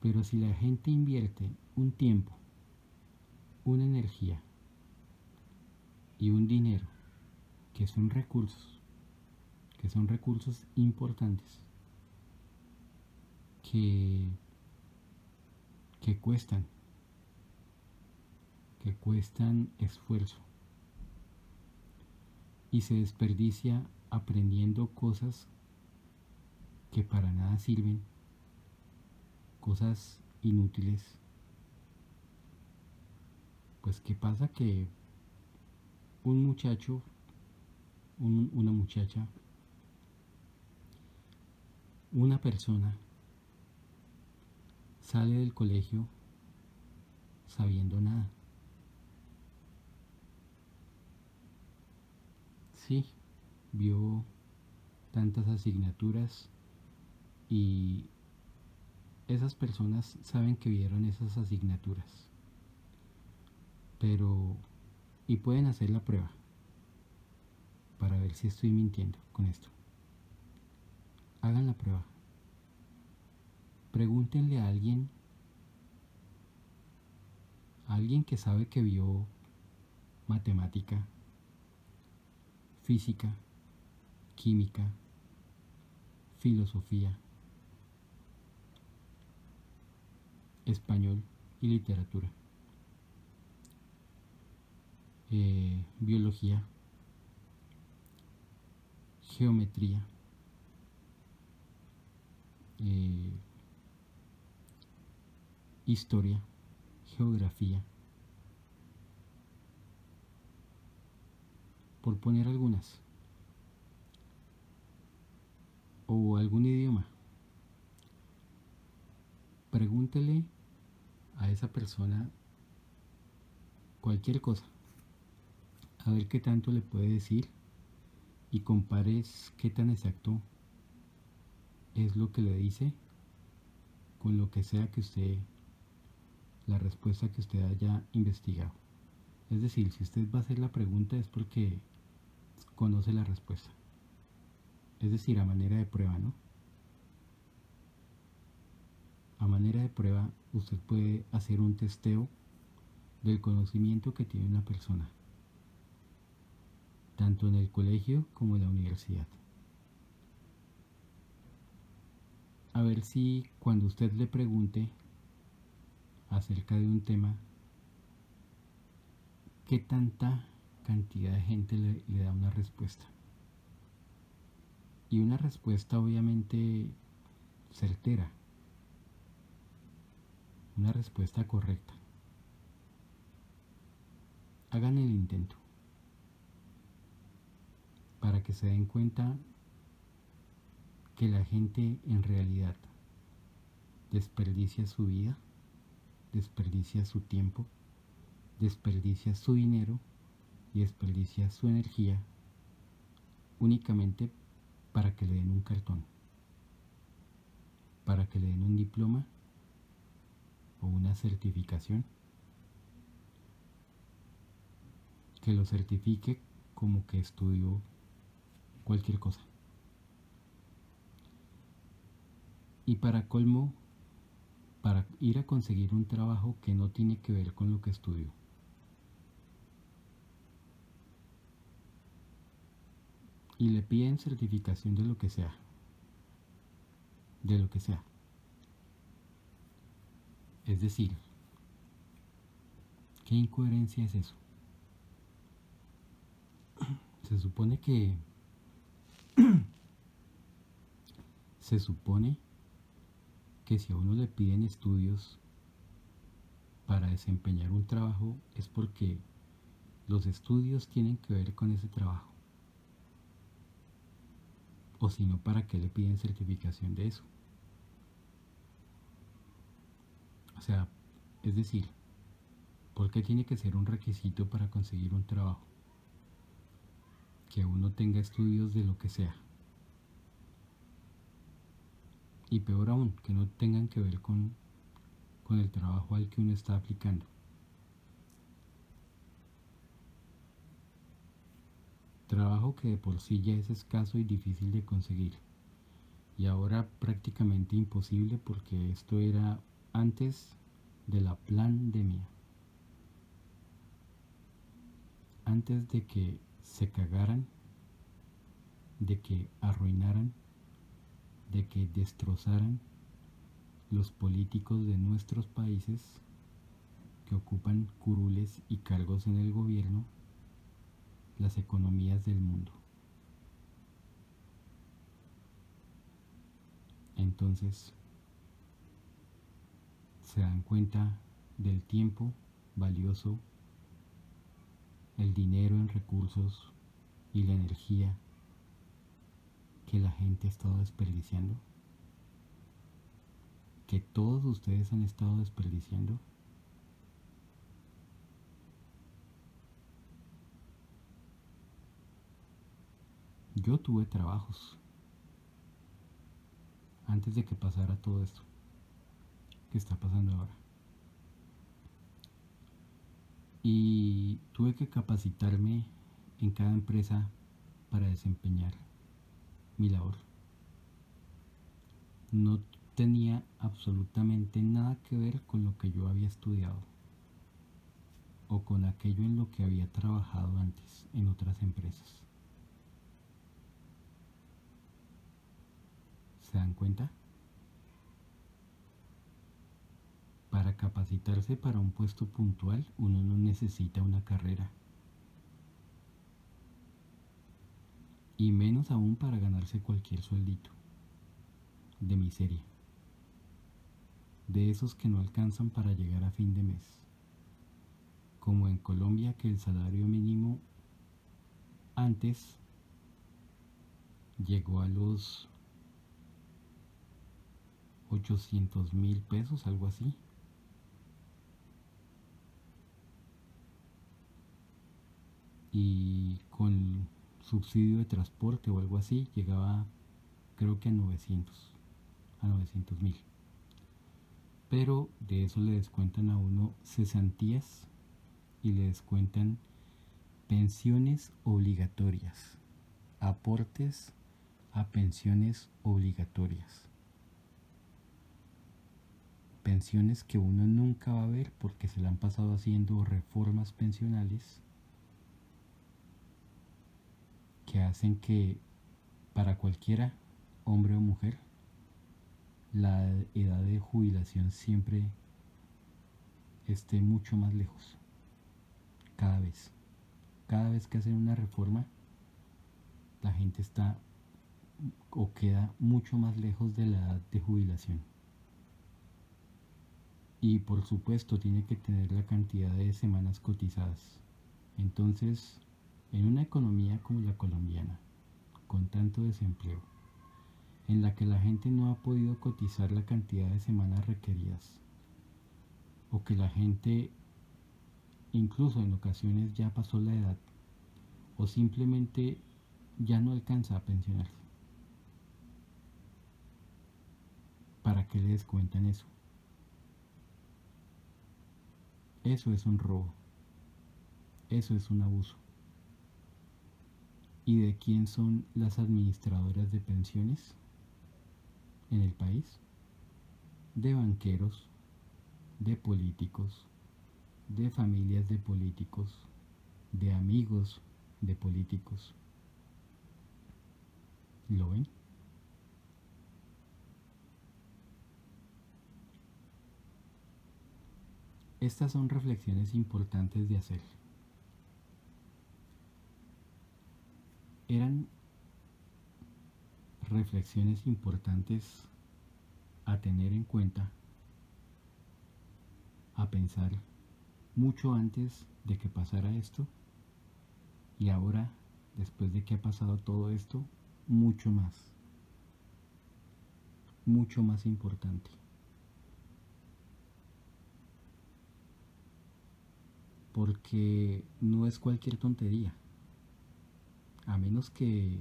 Pero si la gente invierte un tiempo, una energía y un dinero, que son recursos, que son recursos importantes, que, que cuestan, que cuestan esfuerzo y se desperdicia aprendiendo cosas que para nada sirven, cosas inútiles. Pues qué pasa que un muchacho, una muchacha, una persona sale del colegio sabiendo nada. Sí, vio tantas asignaturas y esas personas saben que vieron esas asignaturas. Pero, y pueden hacer la prueba para ver si estoy mintiendo con esto. Hagan la prueba. Pregúntenle a alguien, a alguien que sabe que vio matemática, física, química, filosofía, español y literatura, eh, biología, geometría, eh, historia, geografía, por poner algunas, o algún idioma. Pregúntele a esa persona cualquier cosa, a ver qué tanto le puede decir y compares qué tan exacto es lo que le dice con lo que sea que usted, la respuesta que usted haya investigado. Es decir, si usted va a hacer la pregunta es porque conoce la respuesta. Es decir, a manera de prueba, ¿no? A manera de prueba, usted puede hacer un testeo del conocimiento que tiene una persona, tanto en el colegio como en la universidad. A ver si cuando usted le pregunte acerca de un tema, ¿qué tanta cantidad de gente le, da una respuesta. Y una respuesta obviamente certera. Una respuesta correcta. Hagan el intento para que se den cuenta que la gente en realidad desperdicia su vida, desperdicia su tiempo, desperdicia su dinero y desperdicia su energía únicamente para que le den un cartón, para que le den un diploma o una certificación. Que lo certifique como que estudió cualquier cosa. Y para colmo, para ir a conseguir un trabajo que no tiene que ver con lo que estudió. y le piden certificación de lo que sea. De lo que sea. Es decir, ¿qué incoherencia es eso? Se supone que... se supone que si a uno le piden estudios para desempeñar un trabajo es porque los estudios tienen que ver con ese trabajo. O si no, ¿para qué le piden certificación de eso? O sea, es decir, ¿por qué tiene que ser un requisito para conseguir un trabajo? Que uno tenga estudios de lo que sea. Y peor aún, que no tengan que ver con, con el trabajo al que uno está aplicando. Trabajo que de por sí ya es escaso y difícil de conseguir. Y ahora prácticamente imposible porque esto era antes de la pandemia. Antes de que se cagaran, de que arruinaran, de que destrozaran los políticos de nuestros países que ocupan curules y cargos en el gobierno las economías del mundo. Entonces, se dan cuenta del tiempo valioso, el dinero en recursos y la energía que la gente ha estado desperdiciando, que todos ustedes han estado desperdiciando. Yo tuve trabajos antes de que pasara todo esto que está pasando ahora. Y tuve que capacitarme en cada empresa para desempeñar mi labor. No tenía absolutamente nada que ver con lo que yo había estudiado o con aquello en lo que había trabajado antes en otras empresas. ¿Se dan cuenta? Para capacitarse para un puesto puntual uno no necesita una carrera. Y menos aún para ganarse cualquier sueldito. De miseria. De esos que no alcanzan para llegar a fin de mes. Como en Colombia que el salario mínimo antes llegó a los 800 mil pesos, algo así. Y con subsidio de transporte o algo así llegaba creo que a 900, a 900 mil. Pero de eso le descuentan a uno cesantías y le descuentan pensiones obligatorias, aportes a pensiones obligatorias pensiones que uno nunca va a ver porque se le han pasado haciendo reformas pensionales que hacen que para cualquiera, hombre o mujer, la edad de jubilación siempre esté mucho más lejos. Cada vez. Cada vez que hacen una reforma, la gente está o queda mucho más lejos de la edad de jubilación y por supuesto tiene que tener la cantidad de semanas cotizadas. Entonces, en una economía como la colombiana, con tanto desempleo, en la que la gente no ha podido cotizar la cantidad de semanas requeridas, o que la gente incluso en ocasiones ya pasó la edad, o simplemente ya no alcanza a pensionarse. ¿Para qué le descuentan eso? Eso es un robo. Eso es un abuso. ¿Y de quién son las administradoras de pensiones en el país? De banqueros, de políticos, de familias de políticos, de amigos de políticos. ¿Lo ven? Estas son reflexiones importantes de hacer. Eran reflexiones importantes a tener en cuenta, a pensar mucho antes de que pasara esto Y ahora, después de que ha pasado todo esto, mucho más. Mucho más importante. Porque no es cualquier tontería. A menos que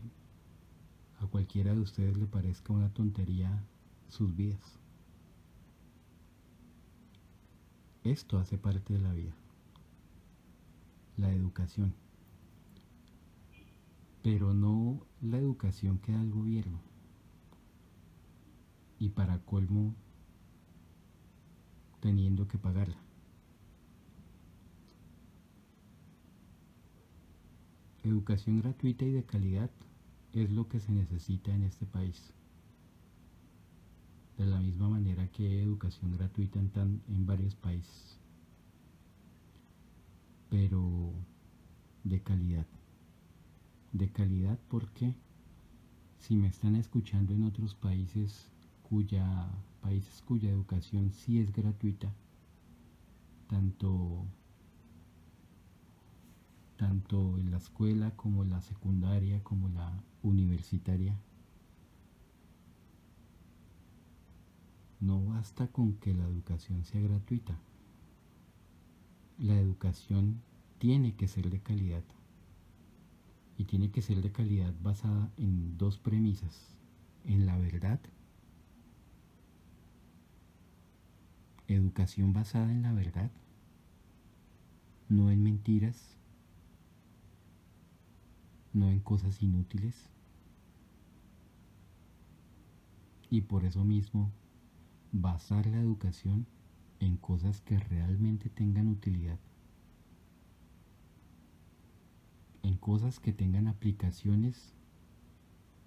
a cualquiera de ustedes le parezca una tontería sus vidas. Esto hace parte de la vida. La educación. Pero no la educación que da el gobierno. Y para colmo, teniendo que pagarla. Educación gratuita y de calidad es lo que se necesita en este país. De la misma manera que educación gratuita en, en varios países. Pero de calidad. De calidad porque si me están escuchando en otros países cuya países cuya educación sí es gratuita, tanto tanto en la escuela como en la secundaria como la universitaria. No basta con que la educación sea gratuita. La educación tiene que ser de calidad. Y tiene que ser de calidad basada en dos premisas. En la verdad. Educación basada en la verdad. No en mentiras no en cosas inútiles. Y por eso mismo, basar la educación en cosas que realmente tengan utilidad. En cosas que tengan aplicaciones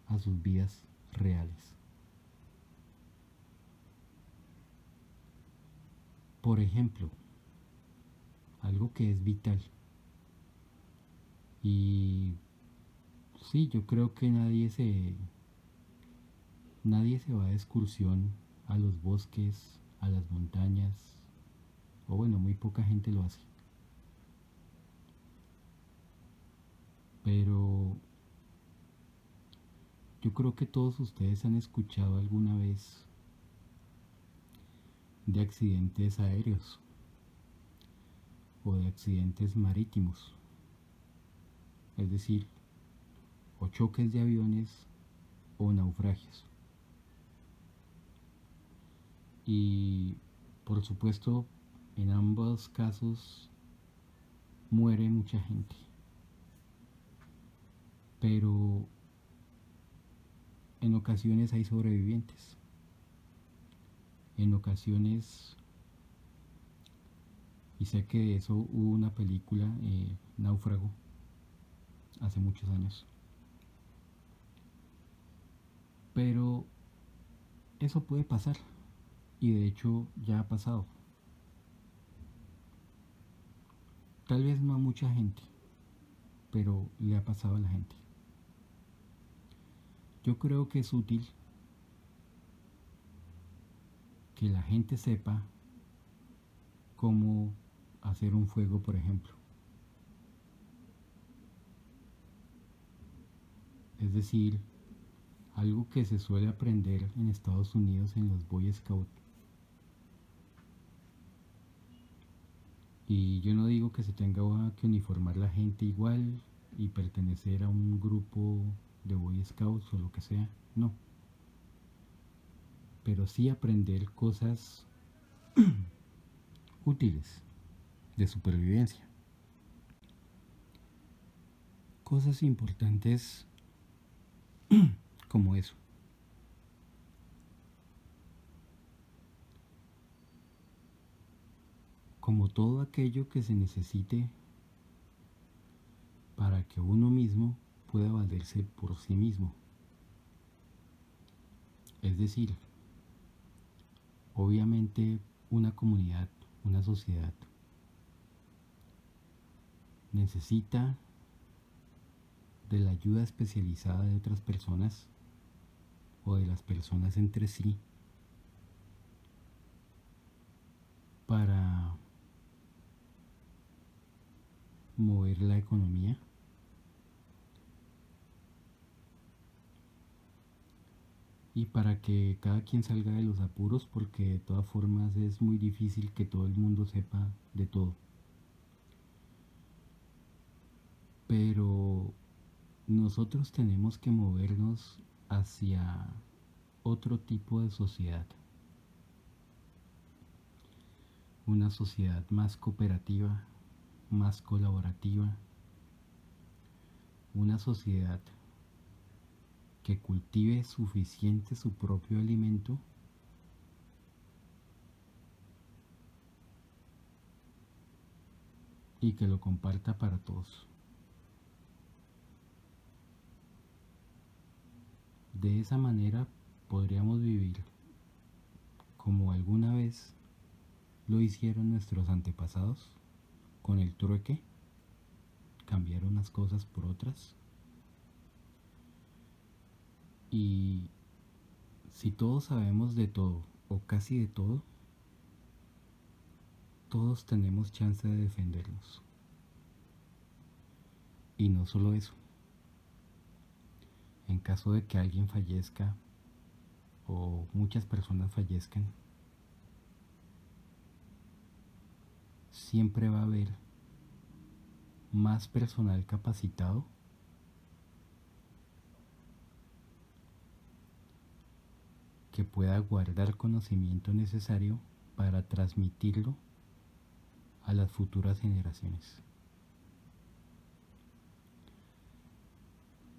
a sus vidas reales. Por ejemplo, algo que es vital y sí, yo creo que nadie se nadie se va de excursión a los bosques, a las montañas, o bueno, muy poca gente lo hace. Pero yo creo que todos ustedes han escuchado alguna vez de accidentes aéreos o de accidentes marítimos. Es decir, o choques de aviones o naufragios. Y por supuesto, en ambos casos muere mucha gente. Pero en ocasiones hay sobrevivientes. En ocasiones, y sé que de eso hubo una película, eh, Náufrago, hace muchos años. Pero eso puede pasar. Y de hecho ya ha pasado. Tal vez no a mucha gente, pero le ha pasado a la gente. Yo creo que es útil que la gente sepa cómo hacer un fuego, por ejemplo. Es decir, algo que se suele aprender en Estados Unidos en los Boy Scouts. Y yo no digo que se tenga que uniformar la gente igual y pertenecer a un grupo de Boy Scouts o lo que sea, no. Pero sí aprender cosas útiles de supervivencia. Cosas importantes como eso. Como todo aquello que se necesite para que uno mismo pueda valerse por sí mismo. Es decir, obviamente una comunidad, una sociedad, necesita de la ayuda especializada de otras personas o de las personas entre sí para mover la economía. Y para que cada quien salga de los apuros, porque de todas formas es muy difícil que todo el mundo sepa de todo. Pero nosotros tenemos que movernos hacia otro tipo de sociedad. Una sociedad más cooperativa, más colaborativa. Una sociedad que cultive suficiente su propio alimento y que lo comparta para todos. De esa manera podríamos vivir como alguna vez lo hicieron nuestros antepasados con el trueque, cambiar unas cosas por otras y si todos sabemos de todo, o casi de todo, todos tenemos chance de defendernos. Y no solo eso. En caso de que alguien fallezca o muchas personas fallezcan, siempre va a haber más personal capacitado que pueda guardar conocimiento necesario para transmitirlo a las futuras generaciones.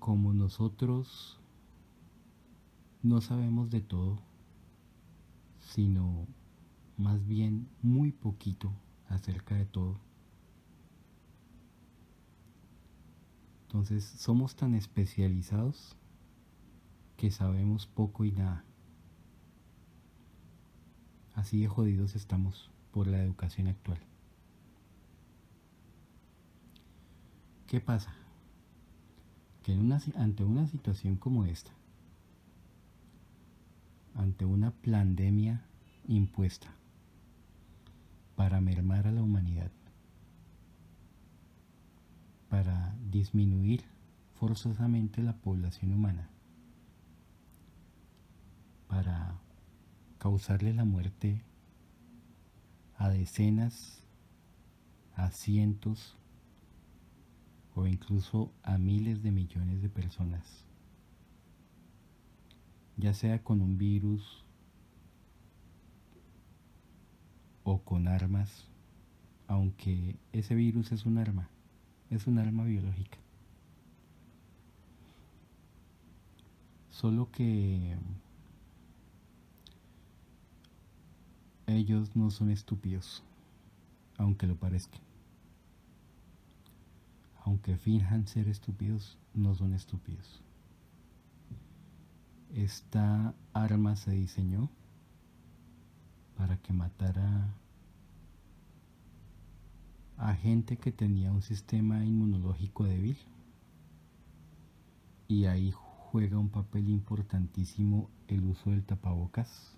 Como nosotros no sabemos de todo, sino más bien muy poquito acerca de todo, entonces somos tan especializados que sabemos poco y nada. Así de jodidos estamos por la educación actual. ¿Qué pasa? Que ante una situación como esta, ante una pandemia impuesta para mermar a la humanidad, para disminuir forzosamente la población humana, para causarle la muerte a decenas, a cientos o incluso a miles de millones de personas, ya sea con un virus o con armas, aunque ese virus es un arma, es un arma biológica. Solo que Ellos no son estúpidos, aunque lo parezcan. Aunque finjan ser estúpidos, no son estúpidos. Esta arma se diseñó para que matara a gente que tenía un sistema inmunológico débil. Y ahí juega un papel importantísimo el uso del tapabocas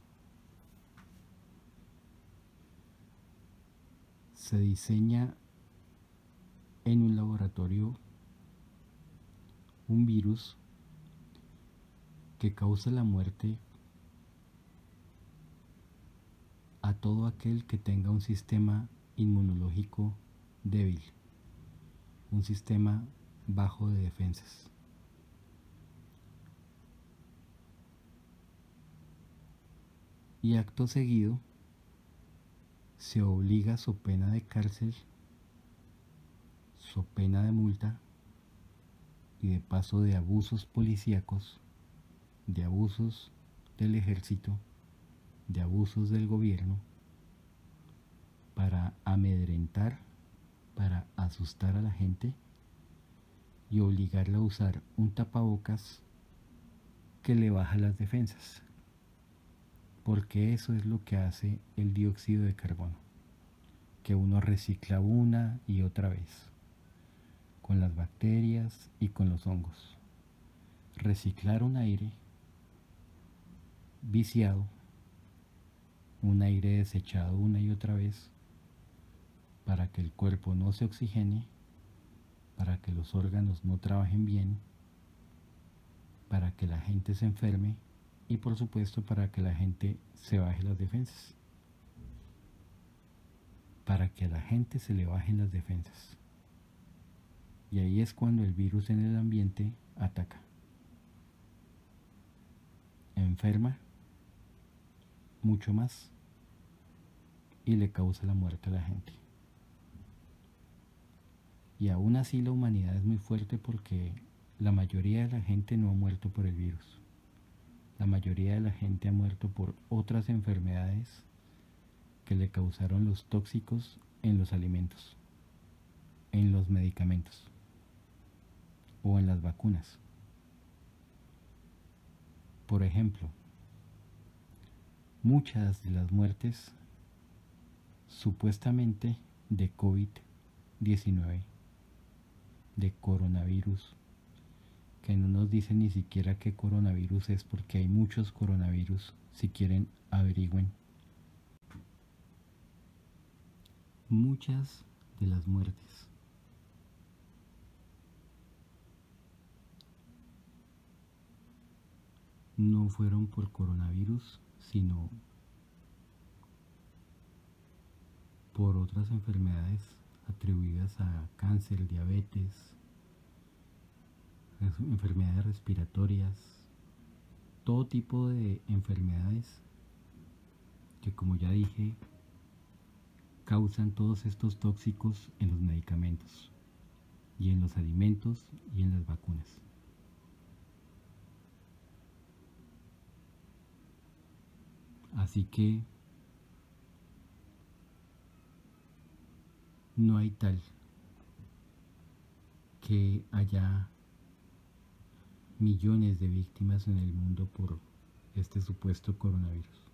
se diseña en un laboratorio un virus que causa la muerte a todo aquel que tenga un sistema inmunológico débil, un sistema bajo de defensas. Y acto seguido, se obliga su pena de cárcel, pena de multa y de paso de abusos policíacos, de abusos del ejército, de abusos del gobierno, para amedrentar, para asustar a la gente y obligarla a usar un tapabocas que le baja las defensas porque eso es lo que hace el dióxido de carbono, que uno recicla una y otra vez, con las bacterias y con los hongos. Reciclar un aire viciado, un aire desechado una y otra vez, para que el cuerpo no se oxigene, para que los órganos no trabajen bien, para que la gente se enferme y por supuesto para que la gente se baje las defensas. Para que a la gente se le bajen las defensas. Y ahí es cuando el virus en el ambiente ataca. Enferma mucho más y le causa la muerte a la gente. Y aún así la humanidad es muy fuerte porque la mayoría de la gente no ha muerto por el virus. La mayoría de la gente ha muerto por otras enfermedades que le causaron los tóxicos en los alimentos, en los medicamentos o en las vacunas. Por ejemplo, muchas de las muertes supuestamente de COVID-19, de coronavirus, que no nos dicen ni siquiera qué coronavirus es porque hay muchos coronavirus, si quieren averigüen. Muchas de las muertes no fueron por coronavirus, sino por otras enfermedades atribuidas a cáncer, diabetes, enfermedades respiratorias, todo tipo de enfermedades que como ya dije causan todos estos tóxicos en los medicamentos y en los alimentos y en las vacunas. Así que no hay tal que haya millones de víctimas en el mundo por este supuesto coronavirus.